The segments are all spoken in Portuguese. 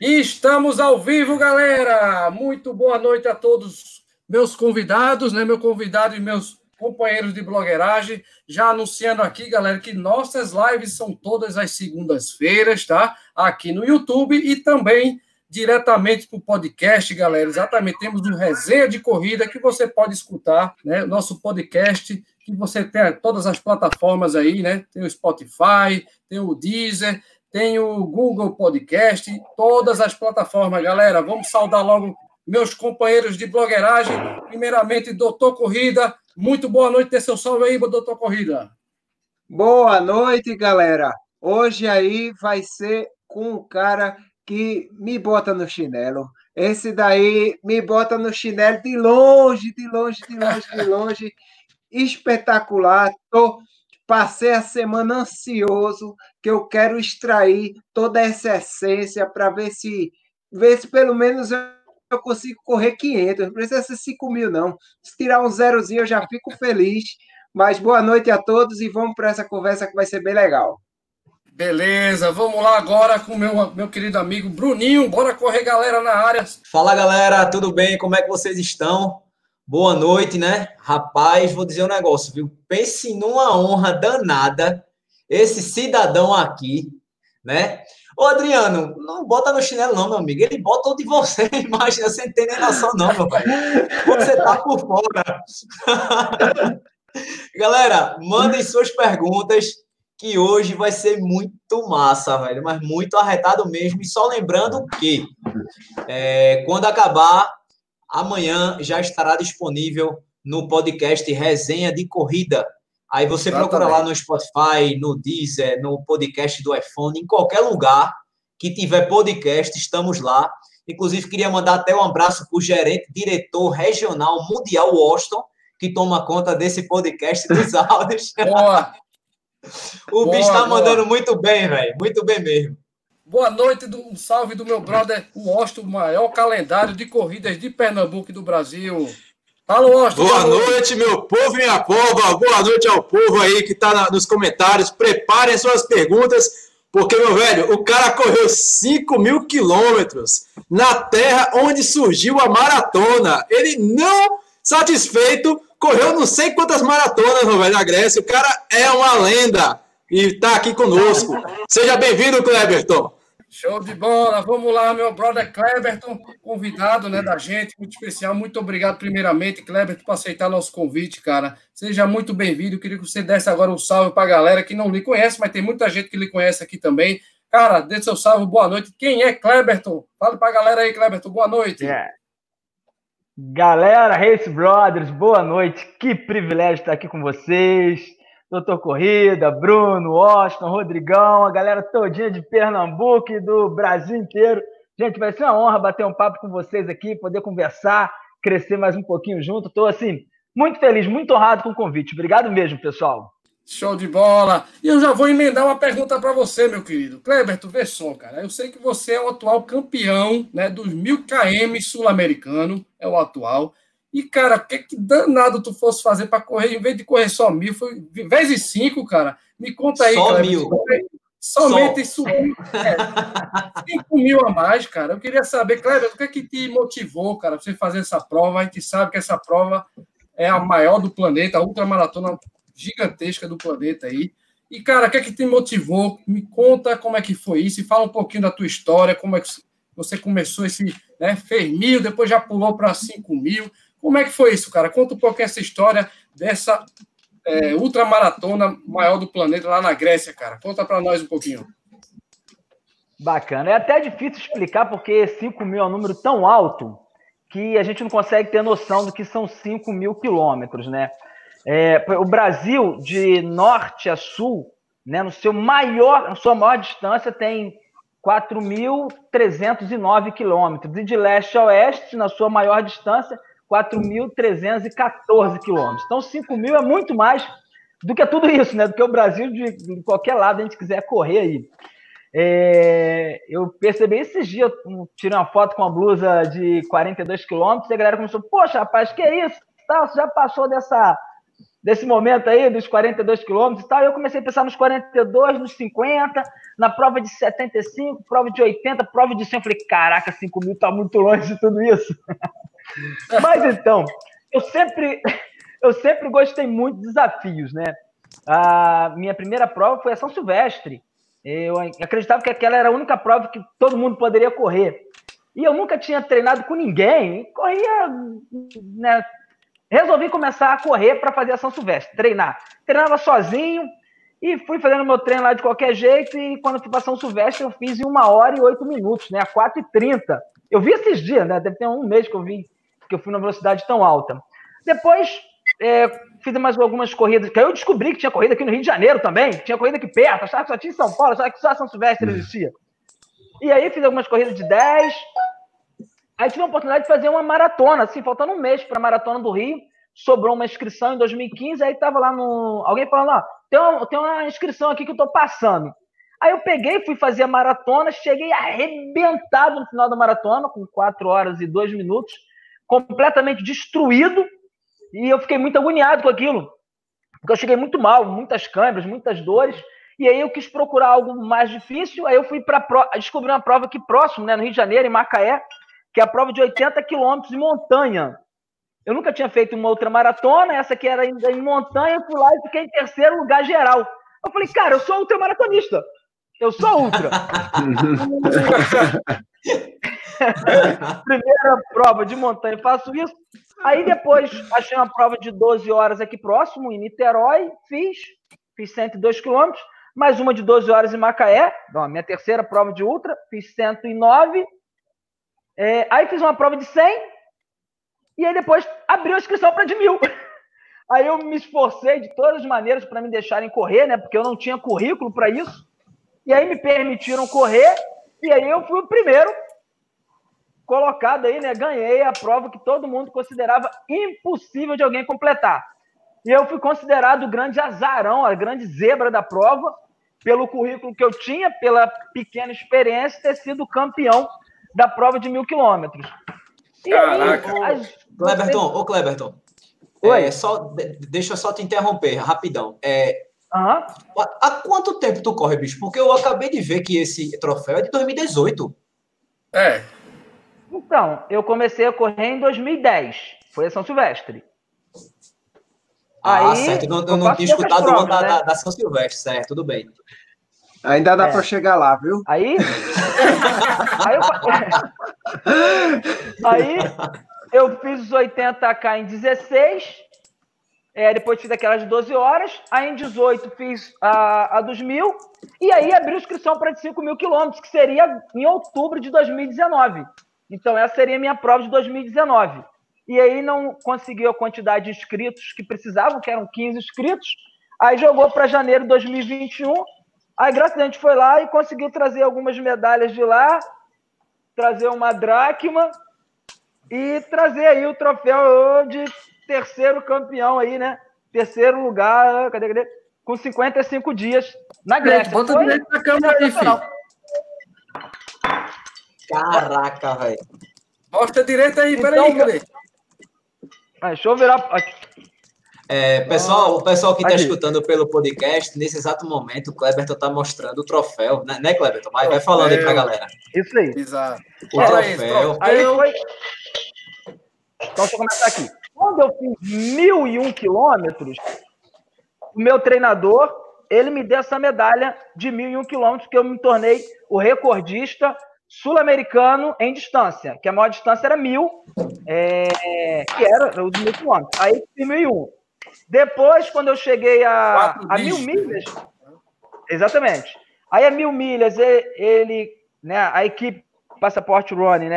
Estamos ao vivo, galera! Muito boa noite a todos meus convidados, né? Meu convidado e meus companheiros de blogueiragem. Já anunciando aqui, galera, que nossas lives são todas as segundas-feiras, tá? Aqui no YouTube e também diretamente para o podcast, galera. Exatamente, temos um resenha de corrida que você pode escutar, né? Nosso podcast, que você tem todas as plataformas aí, né? Tem o Spotify, tem o Deezer, tem o Google Podcast, todas as plataformas. Galera, vamos saudar logo meus companheiros de blogueiragem. Primeiramente, doutor Corrida. Muito boa noite, dê seu salve aí, doutor Corrida. Boa noite, galera. Hoje aí vai ser com um cara que me bota no chinelo. Esse daí me bota no chinelo de longe, de longe, de longe, de longe. Espetacular. Tô Passei a semana ansioso, que eu quero extrair toda essa essência para ver se, ver se pelo menos eu consigo correr 500. Não precisa ser 5 mil, não. Se tirar um zerozinho, eu já fico feliz. Mas boa noite a todos e vamos para essa conversa que vai ser bem legal. Beleza, vamos lá agora com o meu, meu querido amigo Bruninho. Bora correr, galera, na área. Fala, galera, tudo bem? Como é que vocês estão? Boa noite, né? Rapaz, vou dizer um negócio, viu? Pense numa honra danada esse cidadão aqui, né? Ô, Adriano, não bota no chinelo, não, meu amigo. Ele bota o de você, imagina, você não tem nem noção, não, meu pai. Você tá por fora. Galera, mandem suas perguntas, que hoje vai ser muito massa, velho, mas muito arretado mesmo. E só lembrando que é, quando acabar amanhã já estará disponível no podcast Resenha de Corrida. Aí você Exatamente. procura lá no Spotify, no Deezer, no podcast do iPhone, em qualquer lugar que tiver podcast, estamos lá. Inclusive, queria mandar até um abraço para o gerente, diretor regional mundial Washington, que toma conta desse podcast dos áudios. Boa. o boa, bicho está mandando muito bem, velho. Muito bem mesmo. Boa noite, do, um salve do meu brother, o Austin, o maior calendário de corridas de Pernambuco e do Brasil. Fala, Austin. Boa noite, meu povo e minha pova. Boa noite ao povo aí que está nos comentários. Preparem suas perguntas, porque, meu velho, o cara correu 5 mil quilômetros na terra onde surgiu a maratona. Ele não satisfeito, correu não sei quantas maratonas, meu velho, na Grécia. O cara é uma lenda e está aqui conosco. Seja bem-vindo, Cleberton. Show de bola. Vamos lá, meu brother Cleberton, convidado né, da gente, muito especial. Muito obrigado, primeiramente, Cleberton, por aceitar nosso convite, cara. Seja muito bem-vindo. Queria que você desse agora um salve para a galera que não lhe conhece, mas tem muita gente que lhe conhece aqui também. Cara, dê seu salve, boa noite. Quem é Cleberton? Fala para a galera aí, Cleberton, boa noite. É. Galera, Race Brothers, boa noite. Que privilégio estar aqui com vocês. Doutor Corrida, Bruno, Austin, Rodrigão, a galera todinha de Pernambuco e do Brasil inteiro. Gente, vai ser uma honra bater um papo com vocês aqui, poder conversar, crescer mais um pouquinho junto. Estou, assim, muito feliz, muito honrado com o convite. Obrigado mesmo, pessoal. Show de bola! E eu já vou emendar uma pergunta para você, meu querido. Kleber, tu vê só, cara. Eu sei que você é o atual campeão né, dos mil km sul-americano, é o atual. E, cara, o que, que danado tu fosse fazer para correr, em vez de correr só mil, foi vezes cinco, cara. Me conta aí, só mil. Somente só. subiu é, 5 mil a mais, cara. Eu queria saber, Cleber, o que é que te motivou, cara, você fazer essa prova? A gente sabe que essa prova é a maior do planeta, a ultramaratona gigantesca do planeta aí. E, cara, o que é que te motivou? Me conta como é que foi isso e fala um pouquinho da tua história, como é que você começou esse, né, fez mil, depois já pulou para 5 mil. Como é que foi isso, cara? Conta um pouco essa história dessa é, ultramaratona maior do planeta lá na Grécia, cara. Conta para nós um pouquinho. Bacana. É até difícil explicar porque 5 mil é um número tão alto que a gente não consegue ter noção do que são 5 mil quilômetros, né? É, o Brasil, de norte a sul, né, no seu maior, na sua maior distância, tem 4.309 quilômetros. E de leste a oeste, na sua maior distância, 4.314 quilômetros. Então, 5 mil é muito mais do que tudo isso, né? Do que o Brasil de, de qualquer lado a gente quiser correr aí. É, eu percebi esses dias, tirei uma foto com uma blusa de 42 quilômetros e a galera começou, poxa, rapaz, que é isso? Tá, você já passou dessa, desse momento aí, dos 42 quilômetros e tal, eu comecei a pensar nos 42, nos 50, na prova de 75, prova de 80, prova de 100. Eu falei, caraca, 5 mil tá muito longe de tudo isso. Mas então, eu sempre, eu sempre gostei muito de desafios, né? A minha primeira prova foi a São Silvestre. Eu acreditava que aquela era a única prova que todo mundo poderia correr. E eu nunca tinha treinado com ninguém, corria né, Resolvi começar a correr para fazer a São Silvestre, treinar. Treinava sozinho e fui fazendo meu treino lá de qualquer jeito. E quando fui para São Silvestre, eu fiz em uma hora e oito minutos, né? A 4h30. Eu vi esses dias, né? Deve ter um mês que eu vi que eu fui numa velocidade tão alta. Depois é, fiz mais algumas corridas, que aí eu descobri que tinha corrida aqui no Rio de Janeiro também, tinha corrida aqui perto, achava que só tinha em São Paulo, achava que só São Silvestre existia. E aí fiz algumas corridas de 10, Aí tive a oportunidade de fazer uma maratona, assim, faltando um mês para a maratona do Rio. Sobrou uma inscrição em 2015, aí tava lá no. Alguém falando, ó, tem uma, tem uma inscrição aqui que eu tô passando. Aí eu peguei, fui fazer a maratona, cheguei arrebentado no final da maratona, com 4 horas e 2 minutos, completamente destruído, e eu fiquei muito agoniado com aquilo, porque eu cheguei muito mal, muitas câimbras, muitas dores, e aí eu quis procurar algo mais difícil, aí eu fui para descobri uma prova aqui próximo, né, no Rio de Janeiro, em Macaé, que é a prova de 80 quilômetros de montanha. Eu nunca tinha feito uma outra maratona, essa aqui era ainda em montanha, fui lá e fiquei em terceiro lugar geral. Eu falei, cara, eu sou ultramaratonista. Eu sou ultra. Primeira prova de montanha, faço isso. Aí depois achei uma prova de 12 horas aqui próximo, em Niterói, fiz, fiz 102 quilômetros, mais uma de 12 horas em Macaé, minha terceira prova de ultra, fiz 109 é, aí fiz uma prova de 100 e aí depois abriu a inscrição para de mil. Aí eu me esforcei de todas as maneiras para me deixarem correr, né? Porque eu não tinha currículo para isso. E aí me permitiram correr e aí eu fui o primeiro colocado aí, né? Ganhei a prova que todo mundo considerava impossível de alguém completar. E eu fui considerado o grande azarão, a grande zebra da prova, pelo currículo que eu tinha, pela pequena experiência, ter sido campeão da prova de mil quilômetros. E Caraca. aí, as... Cleberton, ô Cleberton. Oi. É, só, deixa eu só te interromper, rapidão. É, uhum. há quanto tempo tu corre, bicho? Porque eu acabei de ver que esse troféu é de 2018. É. Então, eu comecei a correr em 2010. Foi a São Silvestre. Ah, Aí, certo. Eu não, eu não tinha escutado o da, né? da, da São Silvestre, certo, tudo bem. Ainda dá é. para chegar lá, viu? Aí. aí, eu, aí eu fiz os 80k em 16. É, depois fiz aquelas de 12 horas. Aí em 18 fiz a, a dos mil. E aí abri inscrição para 5 mil quilômetros, que seria em outubro de 2019. Então essa seria a minha prova de 2019. E aí não conseguiu a quantidade de inscritos que precisavam, que eram 15 inscritos. Aí jogou para janeiro de 2021 Aí, graças a Deus, a gente foi lá e conseguiu trazer algumas medalhas de lá, trazer uma dracma e trazer aí o troféu de terceiro campeão aí, né? Terceiro lugar, cadê, cadê? Com 55 dias na Grécia. Bota foi direito na câmera aí, filho. Caraca, velho. Mostra direito aí, então, peraí, cadê? Ah, deixa eu virar aqui. É, pessoal, o pessoal que está escutando pelo podcast, nesse exato momento, o Kleberton está mostrando o troféu, né, né Kleberton? Vai, vai falando aí para a galera. Isso aí. Exato. O troféu. Aí foi... Então, deixa eu começar aqui. Quando eu fiz mil e um quilômetros, o meu treinador, ele me deu essa medalha de mil e um quilômetros, que eu me tornei o recordista sul-americano em distância, que a maior distância era mil, é, que era o de mil quilômetros. Aí, mil e um. Depois, quando eu cheguei a, a mil milhas, exatamente. Aí a mil milhas, ele, né, a equipe Passaporte Running, né,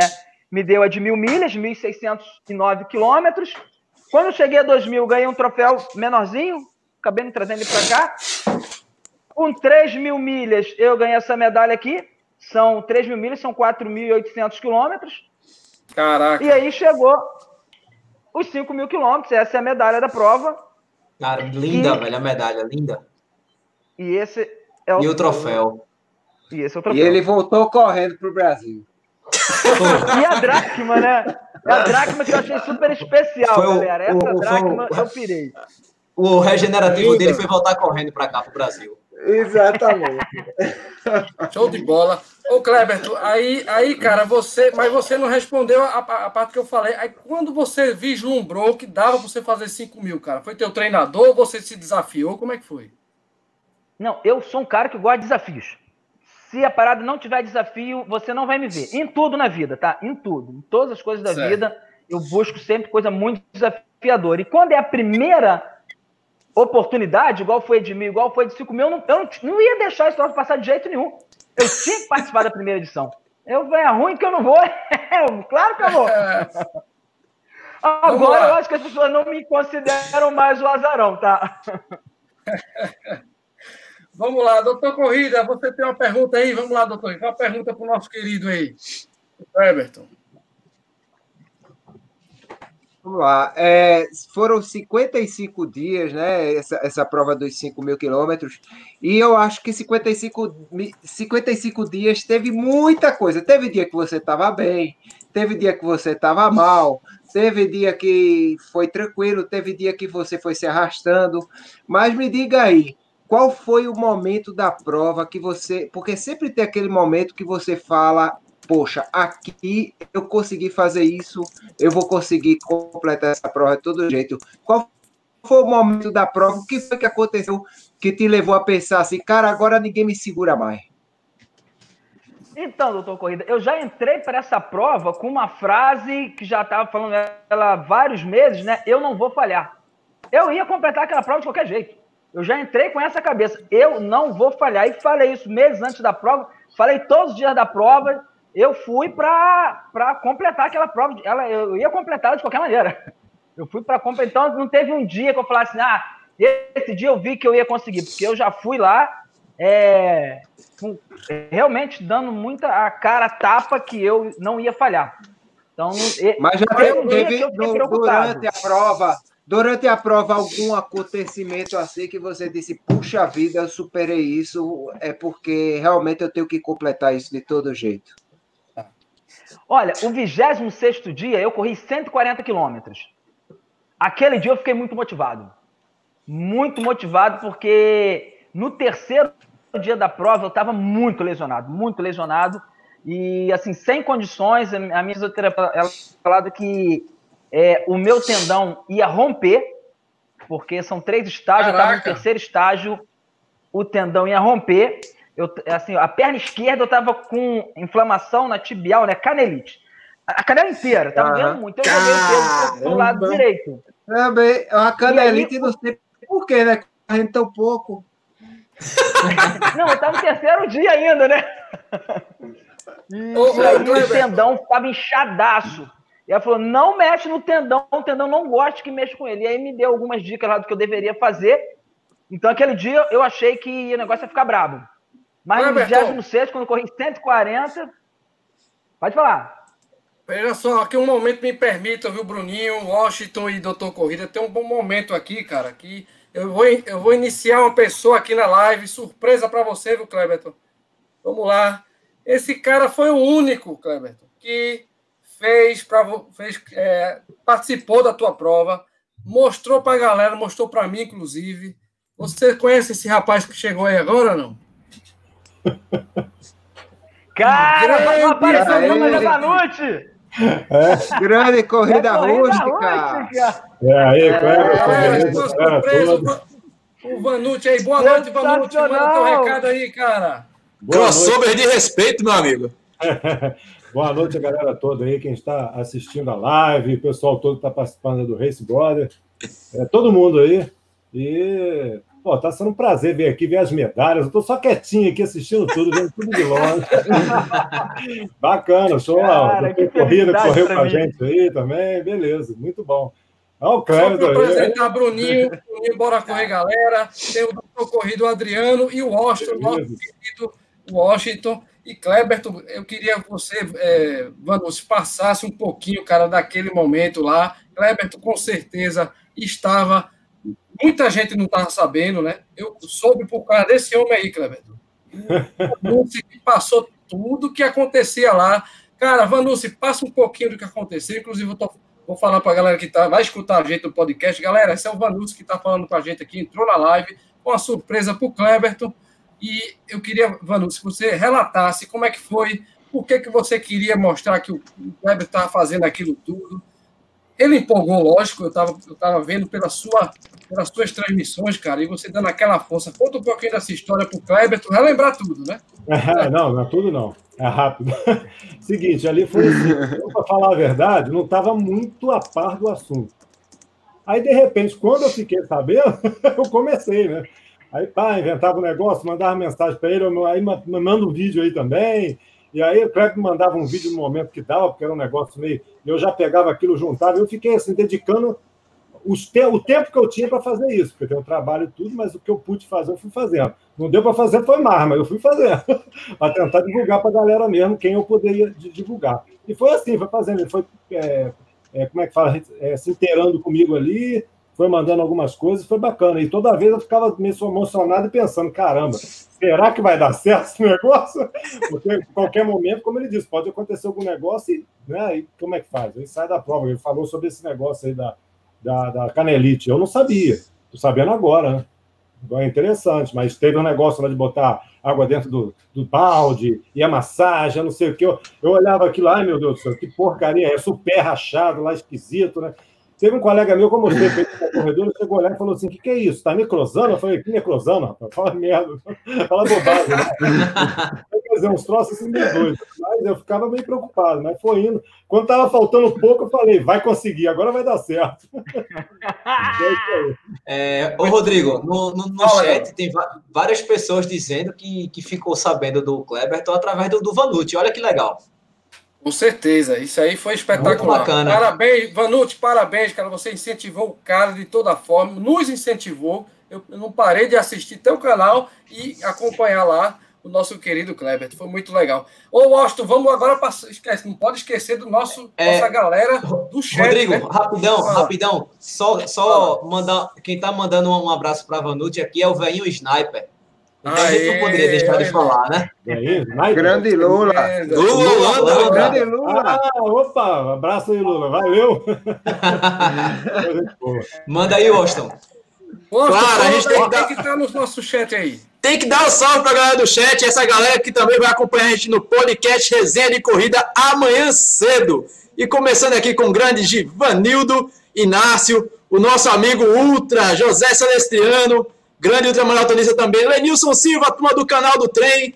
me deu a de mil milhas, 1.609 quilômetros. Quando eu cheguei a 2.000, ganhei um troféu menorzinho, acabei me trazendo ele para cá. Com 3 mil milhas, eu ganhei essa medalha aqui. São 3 mil milhas, são 4.800 quilômetros. Caraca. E aí chegou os 5 mil quilômetros, essa é a medalha da prova. Cara, linda, e... velho, a medalha, linda. E esse é o. E o troféu. E esse é o troféu. E ele voltou correndo pro Brasil. e a dracma, né? É a dracma que eu achei super especial, foi galera. Essa o, dracma o, eu pirei. o regenerativo dele foi voltar correndo para cá, para o Brasil. Exatamente. Show de bola. Ô, Kleberto, aí, aí, cara, você. Mas você não respondeu a, a, parte que eu falei. Aí, quando você vislumbrou que dava pra você fazer 5 mil, cara, foi teu treinador? Você se desafiou? Como é que foi? Não, eu sou um cara que gosta de desafios. Se a parada não tiver desafio, você não vai me ver. Em tudo na vida, tá? Em tudo. Em todas as coisas da certo. vida, eu busco sempre coisa muito desafiadora. E quando é a primeira oportunidade, igual foi de mil, igual foi de cinco mil, eu não, eu não, não ia deixar esse troço passar de jeito nenhum. Eu tinha que participar da primeira edição. Eu falei, é ruim que eu não vou. claro que eu vou. Agora eu acho que as pessoas não me consideram mais o azarão, tá? Vamos lá, doutor Corrida, você tem uma pergunta aí? Vamos lá, doutor. Uma pergunta para o nosso querido aí, Everton. Vamos lá. É, foram 55 dias, né? Essa, essa prova dos 5 mil quilômetros. E eu acho que 55, 55 dias teve muita coisa. Teve dia que você estava bem, teve dia que você estava mal, teve dia que foi tranquilo, teve dia que você foi se arrastando. Mas me diga aí, qual foi o momento da prova que você. Porque sempre tem aquele momento que você fala: poxa, aqui eu consegui fazer isso, eu vou conseguir completar essa prova de todo jeito. Qual foi o momento da prova? O que foi que aconteceu que te levou a pensar assim, cara, agora ninguém me segura mais? Então, doutor Corrida, eu já entrei para essa prova com uma frase que já estava falando ela há vários meses, né? Eu não vou falhar. Eu ia completar aquela prova de qualquer jeito. Eu já entrei com essa cabeça. Eu não vou falhar. E falei isso meses antes da prova. Falei todos os dias da prova eu fui para completar aquela prova. Ela, eu ia completar de qualquer maneira. Eu fui para completar. Então, não teve um dia que eu falasse, assim, ah, esse dia eu vi que eu ia conseguir, porque eu já fui lá é, realmente dando muita a cara tapa que eu não ia falhar. Então, Mas já teve, durante a prova, durante a prova, algum acontecimento assim que você disse, puxa vida, eu superei isso, é porque realmente eu tenho que completar isso de todo jeito. Olha, o 26 dia eu corri 140 quilômetros. Aquele dia eu fiquei muito motivado. Muito motivado, porque no terceiro dia da prova eu estava muito lesionado, muito lesionado. E, assim, sem condições, a minha fisioterapeuta ela falado que é, o meu tendão ia romper, porque são três estágios, eu estava no terceiro estágio, o tendão ia romper. Eu, assim, a perna esquerda eu tava com inflamação na tibial, né? Canelite. A canela inteira, tava uhum. vendo muito. Eu joguei o peso pro lado direito. Também, a canelite, aí, não sei por quê, né? Correndo tão pouco. não, eu tava no terceiro dia ainda, né? E, ô, aí o tendão ficava inchadaço. E ela falou: não mexe no tendão, o tendão não gosta que mexa com ele. E aí me deu algumas dicas lá do que eu deveria fazer. Então, aquele dia eu achei que o negócio ia ficar brabo. Mas no 26, quando eu corri 140. Pode falar. Veja só, aqui um momento me permita, viu, Bruninho, Washington e Doutor Corrida. Tem um bom momento aqui, cara, que eu vou, eu vou iniciar uma pessoa aqui na live, surpresa para você, viu, Cleberton? Vamos lá. Esse cara foi o único, Cleberton, que fez, pra, fez é, participou da tua prova, mostrou para a galera, mostrou para mim, inclusive. Você conhece esse rapaz que chegou aí agora, não? Cara, não apareceu o da noite! É. Grande corrida, é corrida rústica! rústica. É aí, é, é, o Vanucci aí. Boa noite, Vanucci. Manda teu recado aí, cara. Crossover de respeito, meu amigo. Boa noite, a galera toda aí, quem está assistindo a live, o pessoal todo que está participando do Race Brother, é, todo mundo aí. E Pô, tá sendo um prazer vir aqui, ver as medalhas. Eu tô só quietinho aqui assistindo tudo, vendo tudo de longe. Bacana, show. Cara, corrida correu com a gente aí também, beleza, muito bom. Olha o Cleber. Só para apresentar Bruninho, Bruninho, bora correr, galera. Tem o doutor corrido Adriano e o Washington, nosso querido Washington. E Kleberton, eu queria que você, é, Vanos, passasse um pouquinho, cara, daquele momento lá. Kleberton, com certeza, estava Muita gente não estava sabendo, né? Eu soube por causa desse homem aí, Cleberto. Vanucci passou tudo que acontecia lá. Cara, Vanucci, passa um pouquinho do que aconteceu. Inclusive, eu tô, Vou falar para a galera que tá, vai escutar a gente no podcast. Galera, esse é o Vanus que está falando com a gente aqui, entrou na live com uma surpresa para o Cleberton. E eu queria, Vanus, que você relatasse como é que foi, por que, que você queria mostrar que o Kleber estava fazendo aquilo tudo. Ele empolgou, lógico, eu estava eu tava vendo pela sua, pelas suas transmissões, cara, e você dando aquela força. Conta um pouquinho dessa história para o Kleber, tu relembrar tudo, né? não, não é tudo não. É rápido. Seguinte, ali foi assim, para falar a verdade, não estava muito a par do assunto. Aí, de repente, quando eu fiquei sabendo, eu comecei, né? Aí, pá, inventava um negócio, mandava mensagem para ele, aí manda um vídeo aí também. E aí o Cleber mandava um vídeo no momento que dava, porque era um negócio meio. Eu já pegava aquilo, juntava, eu fiquei assim, dedicando os te... o tempo que eu tinha para fazer isso, porque tem um trabalho e tudo, mas o que eu pude fazer, eu fui fazendo. Não deu para fazer, foi mais, mas eu fui fazendo, para tentar divulgar para a galera mesmo quem eu poderia divulgar. E foi assim, foi fazendo, ele foi, é, é, como é que fala, é, se inteirando comigo ali, foi mandando algumas coisas, foi bacana. E toda vez eu ficava meio emocionado e pensando, caramba, será que vai dar certo esse negócio? Porque em qualquer momento, como ele disse, pode acontecer algum negócio e, né, e como é que faz? Ele sai da prova, ele falou sobre esse negócio aí da, da, da canelite. Eu não sabia, estou sabendo agora, né? É interessante, mas teve um negócio lá de botar água dentro do, do balde e a massagem, não sei o que. Eu, eu olhava aquilo, ai meu Deus do céu, que porcaria é, super rachado lá, esquisito, né? Teve um colega meu que eu mostrei no corredor, ele chegou lá e falou assim: o que, que é isso? Está necrosando? Eu falei: que necrosando, rapaz? Fala merda, fala bobagem. Né? Quer dizer, uns troços assim meio doidos. Mas eu ficava meio preocupado, mas foi indo. Quando estava faltando pouco, eu falei: vai conseguir, agora vai dar certo. é, ô, Rodrigo, no, no, no chat tem várias pessoas dizendo que, que ficou sabendo do Kleberton através do, do Vanucci. Olha que legal. Com certeza, isso aí foi espetacular. bacana. Parabéns, Vanucci, parabéns, cara. Você incentivou o cara de toda forma, nos incentivou. Eu, não parei de assistir teu canal e acompanhar lá o nosso querido Kleber. Foi muito legal. Ô, Austin, vamos agora passar. Esquece, não pode esquecer do nosso é, nossa galera do chat. Rodrigo, né? rapidão, ah. rapidão. Só, só ah. mandar. Quem tá mandando um abraço para Vanucci aqui é o velhinho Sniper. Então a gente não poderia deixar de falar, né? Aí, grande Lula. Lula, Lula, grande Lula. Ah, opa, abraço aí, Lula. Valeu. Manda aí, Austin. Claro, a gente tem que, dar... que estar no nosso chat aí. Tem que dar um salve para a galera do chat, essa galera que também vai acompanhar a gente no podcast Resenha de Corrida amanhã cedo. E começando aqui com o grande Givanildo Inácio, o nosso amigo Ultra, José Celestiano, grande ultramaratonista também. Lenilson Silva, turma do canal do trem.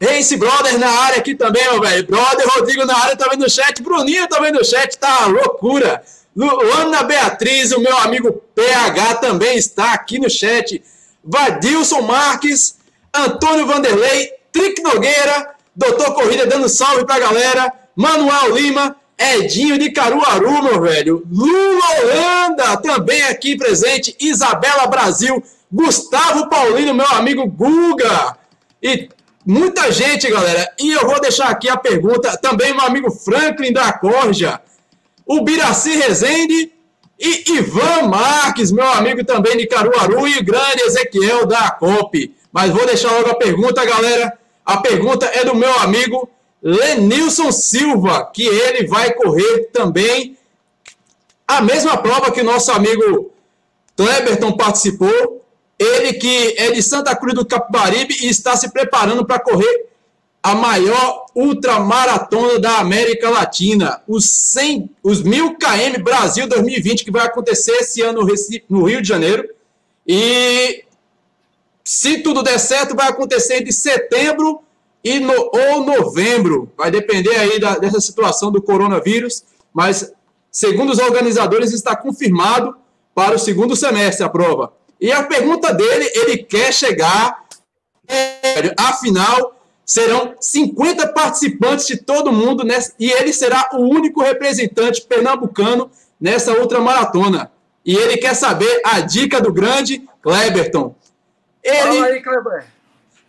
Race Brother na área aqui também, meu velho. Brother Rodrigo na área também no chat. Bruninho também no chat, tá loucura. Luana Beatriz, o meu amigo PH também está aqui no chat. Vadilson Marques, Antônio Vanderlei, Trick Nogueira, Doutor Corrida dando salve pra galera. Manuel Lima, Edinho de Caruaru, meu velho. Lula Holanda também aqui presente. Isabela Brasil. Gustavo Paulino, meu amigo Guga. E muita gente, galera. E eu vou deixar aqui a pergunta também, meu amigo Franklin da Corja, o Biraci Rezende e Ivan Marques, meu amigo também de Caruaru, e o grande Ezequiel da COP. Mas vou deixar logo a pergunta, galera. A pergunta é do meu amigo Lenilson Silva, que ele vai correr também a mesma prova que o nosso amigo Kleberton participou, ele que é de Santa Cruz do Capibaribe e está se preparando para correr a maior ultramaratona da América Latina, os 100, os 1000 km Brasil 2020 que vai acontecer esse ano no Rio de Janeiro. E se tudo der certo, vai acontecer entre setembro e no, ou novembro. Vai depender aí da, dessa situação do coronavírus, mas segundo os organizadores está confirmado para o segundo semestre a prova. E a pergunta dele, ele quer chegar. É, afinal, serão 50 participantes de todo mundo nessa, e ele será o único representante pernambucano nessa outra maratona. E ele quer saber a dica do grande Kleberton. Ele, aí, Kleber.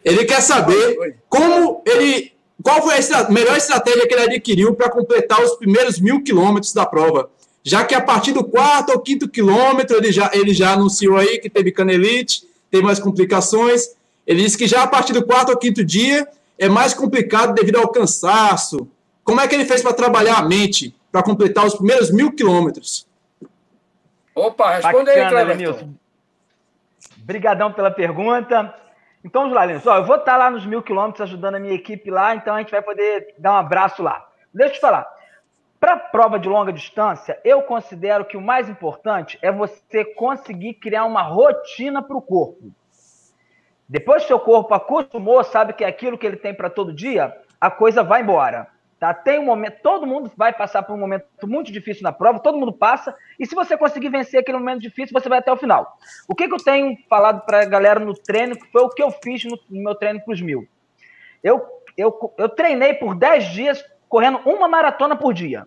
ele quer saber como ele. Qual foi a melhor estratégia que ele adquiriu para completar os primeiros mil quilômetros da prova? Já que a partir do quarto ou quinto quilômetro ele já, ele já anunciou aí que teve canelite, tem mais complicações. Ele disse que já a partir do quarto ou quinto dia é mais complicado devido ao cansaço. Como é que ele fez para trabalhar a mente? para completar os primeiros mil quilômetros? Opa, responde Bacana, aí, Cleverton. Obrigadão pela pergunta. Então, vamos lá, Linus. eu vou estar lá nos mil quilômetros ajudando a minha equipe lá, então a gente vai poder dar um abraço lá. Deixa eu te falar. Para prova de longa distância, eu considero que o mais importante é você conseguir criar uma rotina para o corpo. Depois que seu corpo acostumou, sabe que é aquilo que ele tem para todo dia, a coisa vai embora. Tá? Tem um momento, todo mundo vai passar por um momento muito difícil na prova, todo mundo passa, e se você conseguir vencer aquele momento difícil, você vai até o final. O que, que eu tenho falado para a galera no treino, que foi o que eu fiz no, no meu treino para os mil. Eu, eu, eu treinei por 10 dias correndo uma maratona por dia.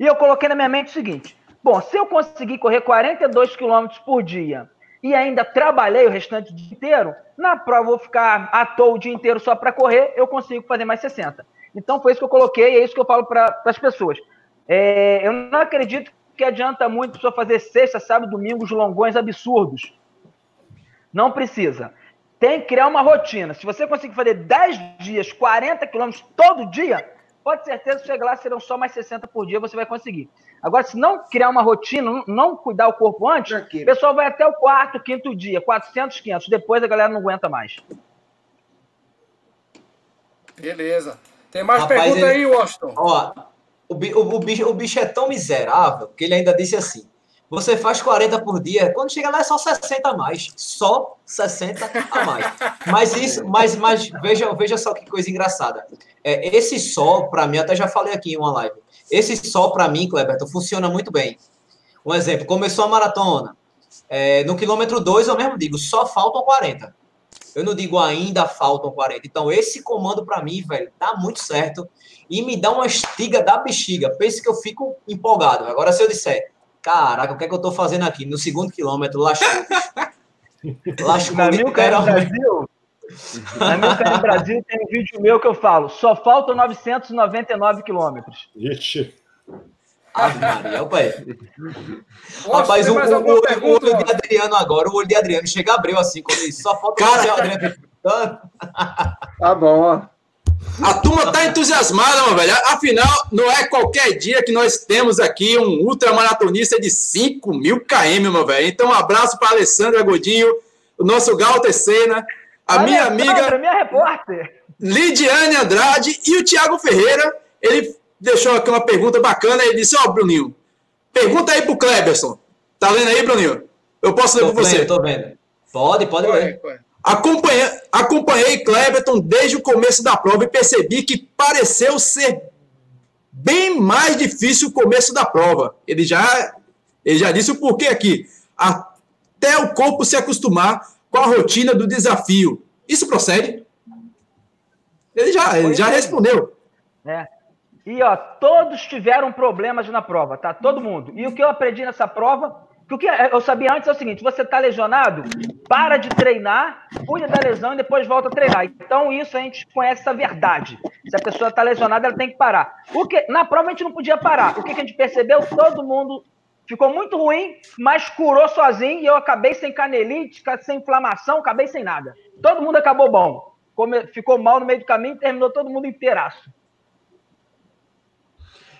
E eu coloquei na minha mente o seguinte: bom, se eu conseguir correr 42 quilômetros por dia e ainda trabalhei o restante do dia inteiro, na prova eu vou ficar à toa o dia inteiro só para correr, eu consigo fazer mais 60. Então foi isso que eu coloquei, é isso que eu falo para as pessoas. É, eu não acredito que adianta muito a pessoa fazer sexta, sábado, domingo, os longões absurdos. Não precisa. Tem que criar uma rotina. Se você conseguir fazer 10 dias, 40 quilômetros todo dia, pode ter certeza que chegar lá serão só mais 60 por dia, você vai conseguir. Agora, se não criar uma rotina, não cuidar o corpo antes, o pessoal vai até o quarto, quinto dia, 400, 500. Depois a galera não aguenta mais. Beleza. Tem mais Rapaz, pergunta ele... aí, Washington? Ó, o, o, o, bicho, o bicho é tão miserável que ele ainda disse assim: você faz 40 por dia, quando chega lá é só 60 a mais. Só 60 a mais. Mas isso, mas, mas veja, veja só que coisa engraçada. É, esse sol, para mim, até já falei aqui em uma live. Esse sol, para mim, Cleberton, funciona muito bem. Um exemplo, começou a maratona. É, no quilômetro 2, eu mesmo digo, só faltam 40. Eu não digo ainda faltam 40. Então, esse comando para mim, velho, tá muito certo. E me dá uma estiga da bexiga. Pense que eu fico empolgado. Agora, se eu disser, caraca, o que é que eu tô fazendo aqui? No segundo quilômetro, lascou. lascou. Na Mil Cara Brasil, na Mil Cara Brasil tem um vídeo meu que eu falo, só faltam 999 quilômetros. Ixi. Ah, Maria, aí. Rapaz, o, o, o, o, olho de Adriano agora, o olho de Adriano chega abriu assim, quando ele só falta Cara, o Adriano. Tá bom. A turma tá entusiasmada, meu velho. Afinal, não é qualquer dia que nós temos aqui um ultramaratonista de 5 mil km, meu velho. Então, um abraço para Alessandra Godinho, o nosso Galter Sena, a minha amiga. Minha repórter. Lidiane Andrade e o Thiago Ferreira. Ele deixou aqui uma pergunta bacana. Ele disse: Ó, oh, Bruninho, pergunta aí pro Kleberson. Tá lendo aí, Bruninho? Eu posso ler com você? Tô vendo. Pode, pode ler. Acompanhei, acompanhei Cleberton desde o começo da prova e percebi que pareceu ser bem mais difícil o começo da prova. Ele já, ele já disse o porquê aqui. Até o corpo se acostumar com a rotina do desafio. Isso procede? Ele já, ele já respondeu. É. E ó, todos tiveram problemas na prova, tá? Todo mundo. E o que eu aprendi nessa prova, que o que eu sabia antes é o seguinte: você tá lesionado, para de treinar, cuida da lesão e depois volta a treinar. Então, isso a gente conhece essa verdade. Se a pessoa está lesionada, ela tem que parar. O que, na prova a gente não podia parar. O que, que a gente percebeu? Todo mundo ficou muito ruim, mas curou sozinho e eu acabei sem canelite, sem inflamação, acabei sem nada. Todo mundo acabou bom. Ficou mal no meio do caminho e terminou todo mundo inteiraço.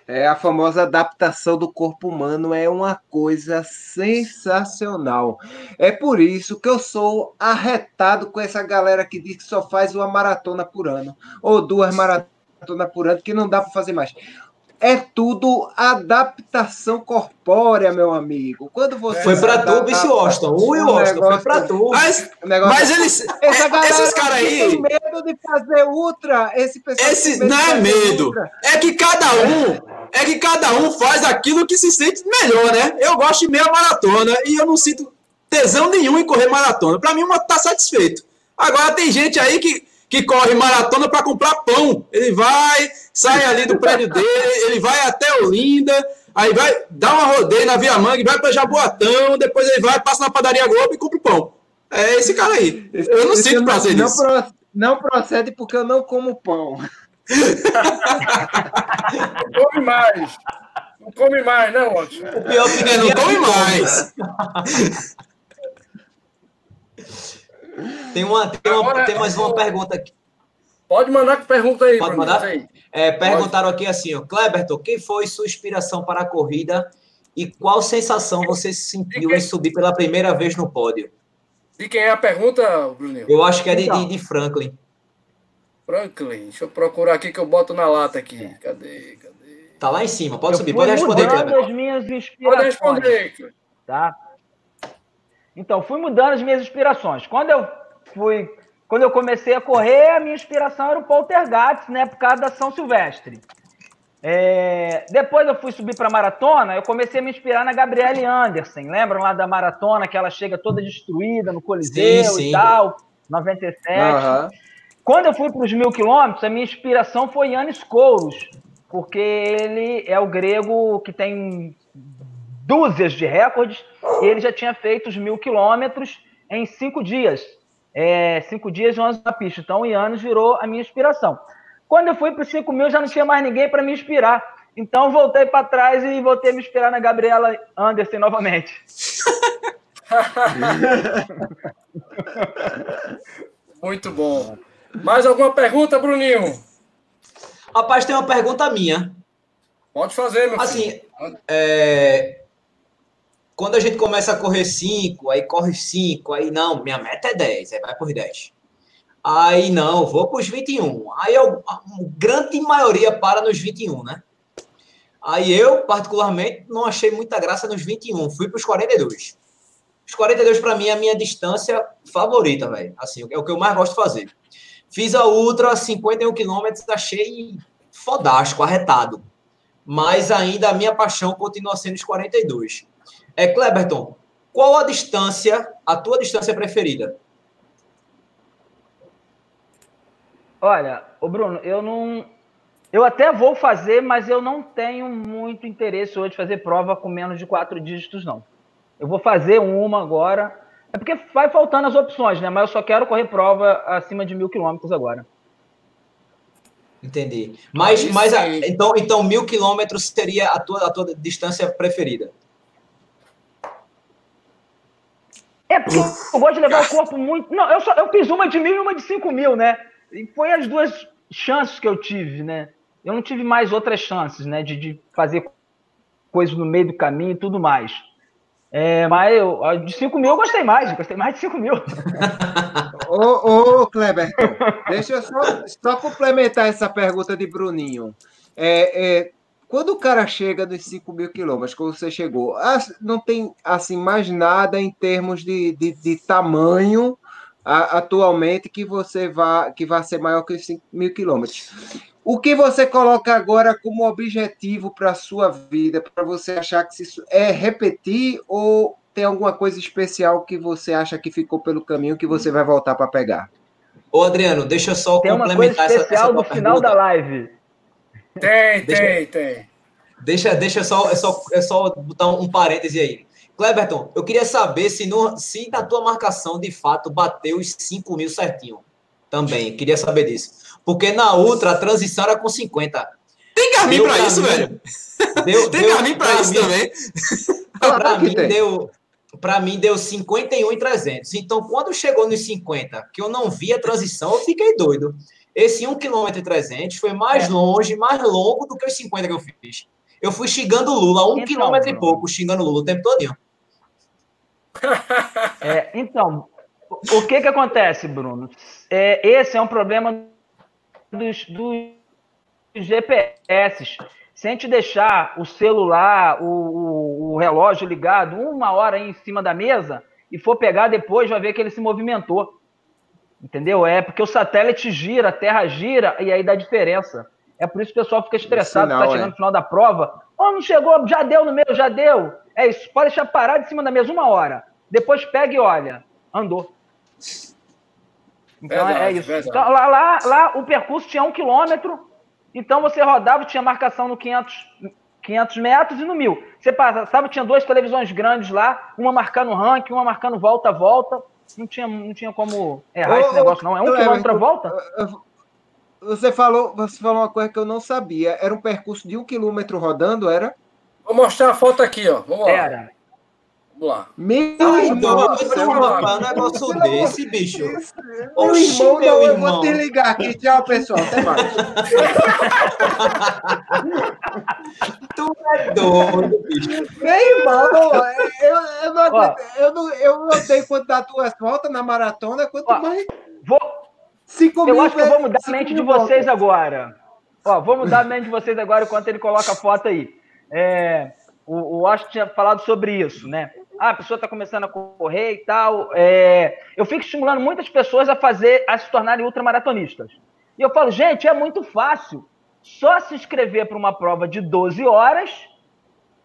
É, a famosa adaptação do corpo humano é uma coisa sensacional. É por isso que eu sou arretado com essa galera que diz que só faz uma maratona por ano, ou duas maratonas por ano, que não dá para fazer mais é tudo adaptação corpórea, meu amigo. Quando você. Foi pra tu, bicho Austin. Ui, Austin, foi pra tu. Mas, mas eles. Essa galera esses caras aí. Tem medo de fazer ultra. Esse pessoal. Esse não é medo. Ultra. É que cada um. É que cada um faz aquilo que se sente melhor, né? Eu gosto de meia maratona e eu não sinto tesão nenhum em correr maratona. Pra mim, uma tá satisfeito. Agora tem gente aí que que corre maratona para comprar pão. Ele vai, sai ali do prédio dele, ele vai até Olinda, aí vai dar uma rodeia na Via Mangue, vai para Jaboatão, depois ele vai, passa na padaria Globo e compra o pão. É esse cara aí. Eu não esse sinto prazer não, Pro, não procede porque eu não como pão. Não come mais. Não come mais, não, Ótimo. O pior é que é, não come mais. Tem, uma, tem, uma, tem mais uma pergunta aqui. Pode mandar que pergunta aí. Pode mandar? Aí. É, perguntaram aqui assim, ó, Kleberton, quem foi sua inspiração para a corrida e qual sensação você sentiu em subir pela primeira vez no pódio? E quem é a pergunta, Bruninho? Eu acho que é de, então. de, de Franklin. Franklin, deixa eu procurar aqui que eu boto na lata aqui. É. Cadê? Cadê? Tá lá em cima, pode eu subir, pode responder, Kleber. as minhas inspirações. Pode responder. Tá? Então, fui mudando as minhas inspirações. Quando eu fui, quando eu comecei a correr, a minha inspiração era o Poltergeist, né, por causa da São Silvestre. É, depois eu fui subir para maratona, eu comecei a me inspirar na Gabriele Anderson. Lembram lá da maratona que ela chega toda destruída no Coliseu sim, sim. e tal, 97. Uhum. Quando eu fui para os mil quilômetros, a minha inspiração foi Yannis Kouros, porque ele é o grego que tem dúzias de recordes e ele já tinha feito os mil quilômetros em cinco dias. É, cinco dias, 11 na pista. Então, o Yannis virou a minha inspiração. Quando eu fui para os 5 mil, já não tinha mais ninguém para me inspirar. Então, voltei para trás e voltei a me inspirar na Gabriela Anderson novamente. Muito bom. Mais alguma pergunta, Bruninho? Rapaz, tem uma pergunta minha. Pode fazer, meu assim, filho. Assim, é... quando a gente começa a correr 5, aí corre 5, aí não, minha meta é 10, aí vai por 10. Aí não, vou para os 21. Aí eu, a grande maioria para nos 21, né? Aí eu, particularmente, não achei muita graça nos 21. Fui para os 42. Os 42 para mim é a minha distância favorita, velho. Assim, é o que eu mais gosto de fazer. Fiz a ultra 51 quilômetros, achei fodástico, arretado. Mas ainda a minha paixão continua sendo os 42. É, Kleberton, qual a distância, a tua distância preferida? Olha, o Bruno, eu não. Eu até vou fazer, mas eu não tenho muito interesse hoje de fazer prova com menos de quatro dígitos, não. Eu vou fazer uma agora. É porque vai faltando as opções, né? Mas eu só quero correr prova acima de mil quilômetros agora. Entendi. Mas, mas então, então mil quilômetros seria a tua, a tua distância preferida? É porque eu gosto de levar o corpo muito. Não, eu, só, eu fiz uma de mil e uma de cinco mil, né? E foi as duas chances que eu tive, né? Eu não tive mais outras chances, né? De, de fazer coisas no meio do caminho e tudo mais. É, mas eu, de 5 mil eu gostei mais, gostei mais de 5 mil. ô, ô, Kleber, deixa eu só, só, complementar essa pergunta de Bruninho. É, é, quando o cara chega nos 5 mil quilômetros, quando você chegou, não tem assim mais nada em termos de, de, de tamanho atualmente que você vá que vai ser maior que os 5 mil quilômetros. O que você coloca agora como objetivo para a sua vida, para você achar que isso é repetir ou tem alguma coisa especial que você acha que ficou pelo caminho que você vai voltar para pegar? Ô, Adriano, deixa eu só tem complementar essa, essa no final da live. Tem, deixa, tem, tem. Deixa, deixa só, é só, é só botar um, um parêntese aí. Cleberton, eu queria saber se, no, se na tua marcação de fato bateu os 5 mil certinho. Também, queria saber disso. Porque na outra a transição era com 50. Tem Garmin para isso, velho? Deu, Tem Garmin para isso mim, também? Para mim, deu, para mim deu 51 e 300. Então, quando chegou nos 50, que eu não vi a transição, eu fiquei doido. Esse 1 km e 300 foi mais é. longe, mais longo do que os 50 que eu fiz. Eu fui xingando o Lula, um então, quilômetro e pouco, xingando o Lula o tempo todo. É, então, o que que acontece, Bruno? É, esse é um problema dos, dos GPS. Se a gente deixar o celular, o, o, o, relógio ligado uma hora aí em cima da mesa e for pegar depois, vai ver que ele se movimentou. Entendeu? É porque o satélite gira, a Terra gira e aí dá diferença. É por isso que o pessoal fica estressado, está chegando é. no final da prova. Oh, não chegou, já deu no meu, já deu. É isso, pode deixar parado em cima da mesa uma hora. Depois pega e olha. Andou. Então verdade, é isso. Então, lá, lá, lá o percurso tinha um quilômetro, então você rodava, tinha marcação no 500, 500 metros e no mil. Você passava, tinha duas televisões grandes lá, uma marcando ranking, uma marcando volta a volta. Não tinha, não tinha como errar ô, esse negócio, não. É um quilômetro a volta? Você falou, você falou uma coisa que eu não sabia. Era um percurso de um quilômetro rodando, era? Vou mostrar a foto aqui, ó. Vamos lá. Era. Vamos lá. Meu irmão, você falar um negócio desse, bicho. Meu Oxi, irmão, meu não, irmão. eu vou te ligar aqui. Tchau, pessoal. Até mais. tu é doido, bicho. Meu irmão, eu, eu, não, Ó, eu, não, eu não dei quanto das tuas voltas na maratona, quanto Ó, mais. Vou... Cinco eu acho que eu vou mudar a mente de vocês voltas. agora. Ó, vou mudar a mente de vocês agora enquanto ele coloca a foto aí. É, o, o Austin tinha falado sobre isso, né? Ah, a pessoa está começando a correr e tal. É, eu fico estimulando muitas pessoas a fazer, a se tornarem ultramaratonistas. E eu falo, gente, é muito fácil. Só se inscrever para uma prova de 12 horas,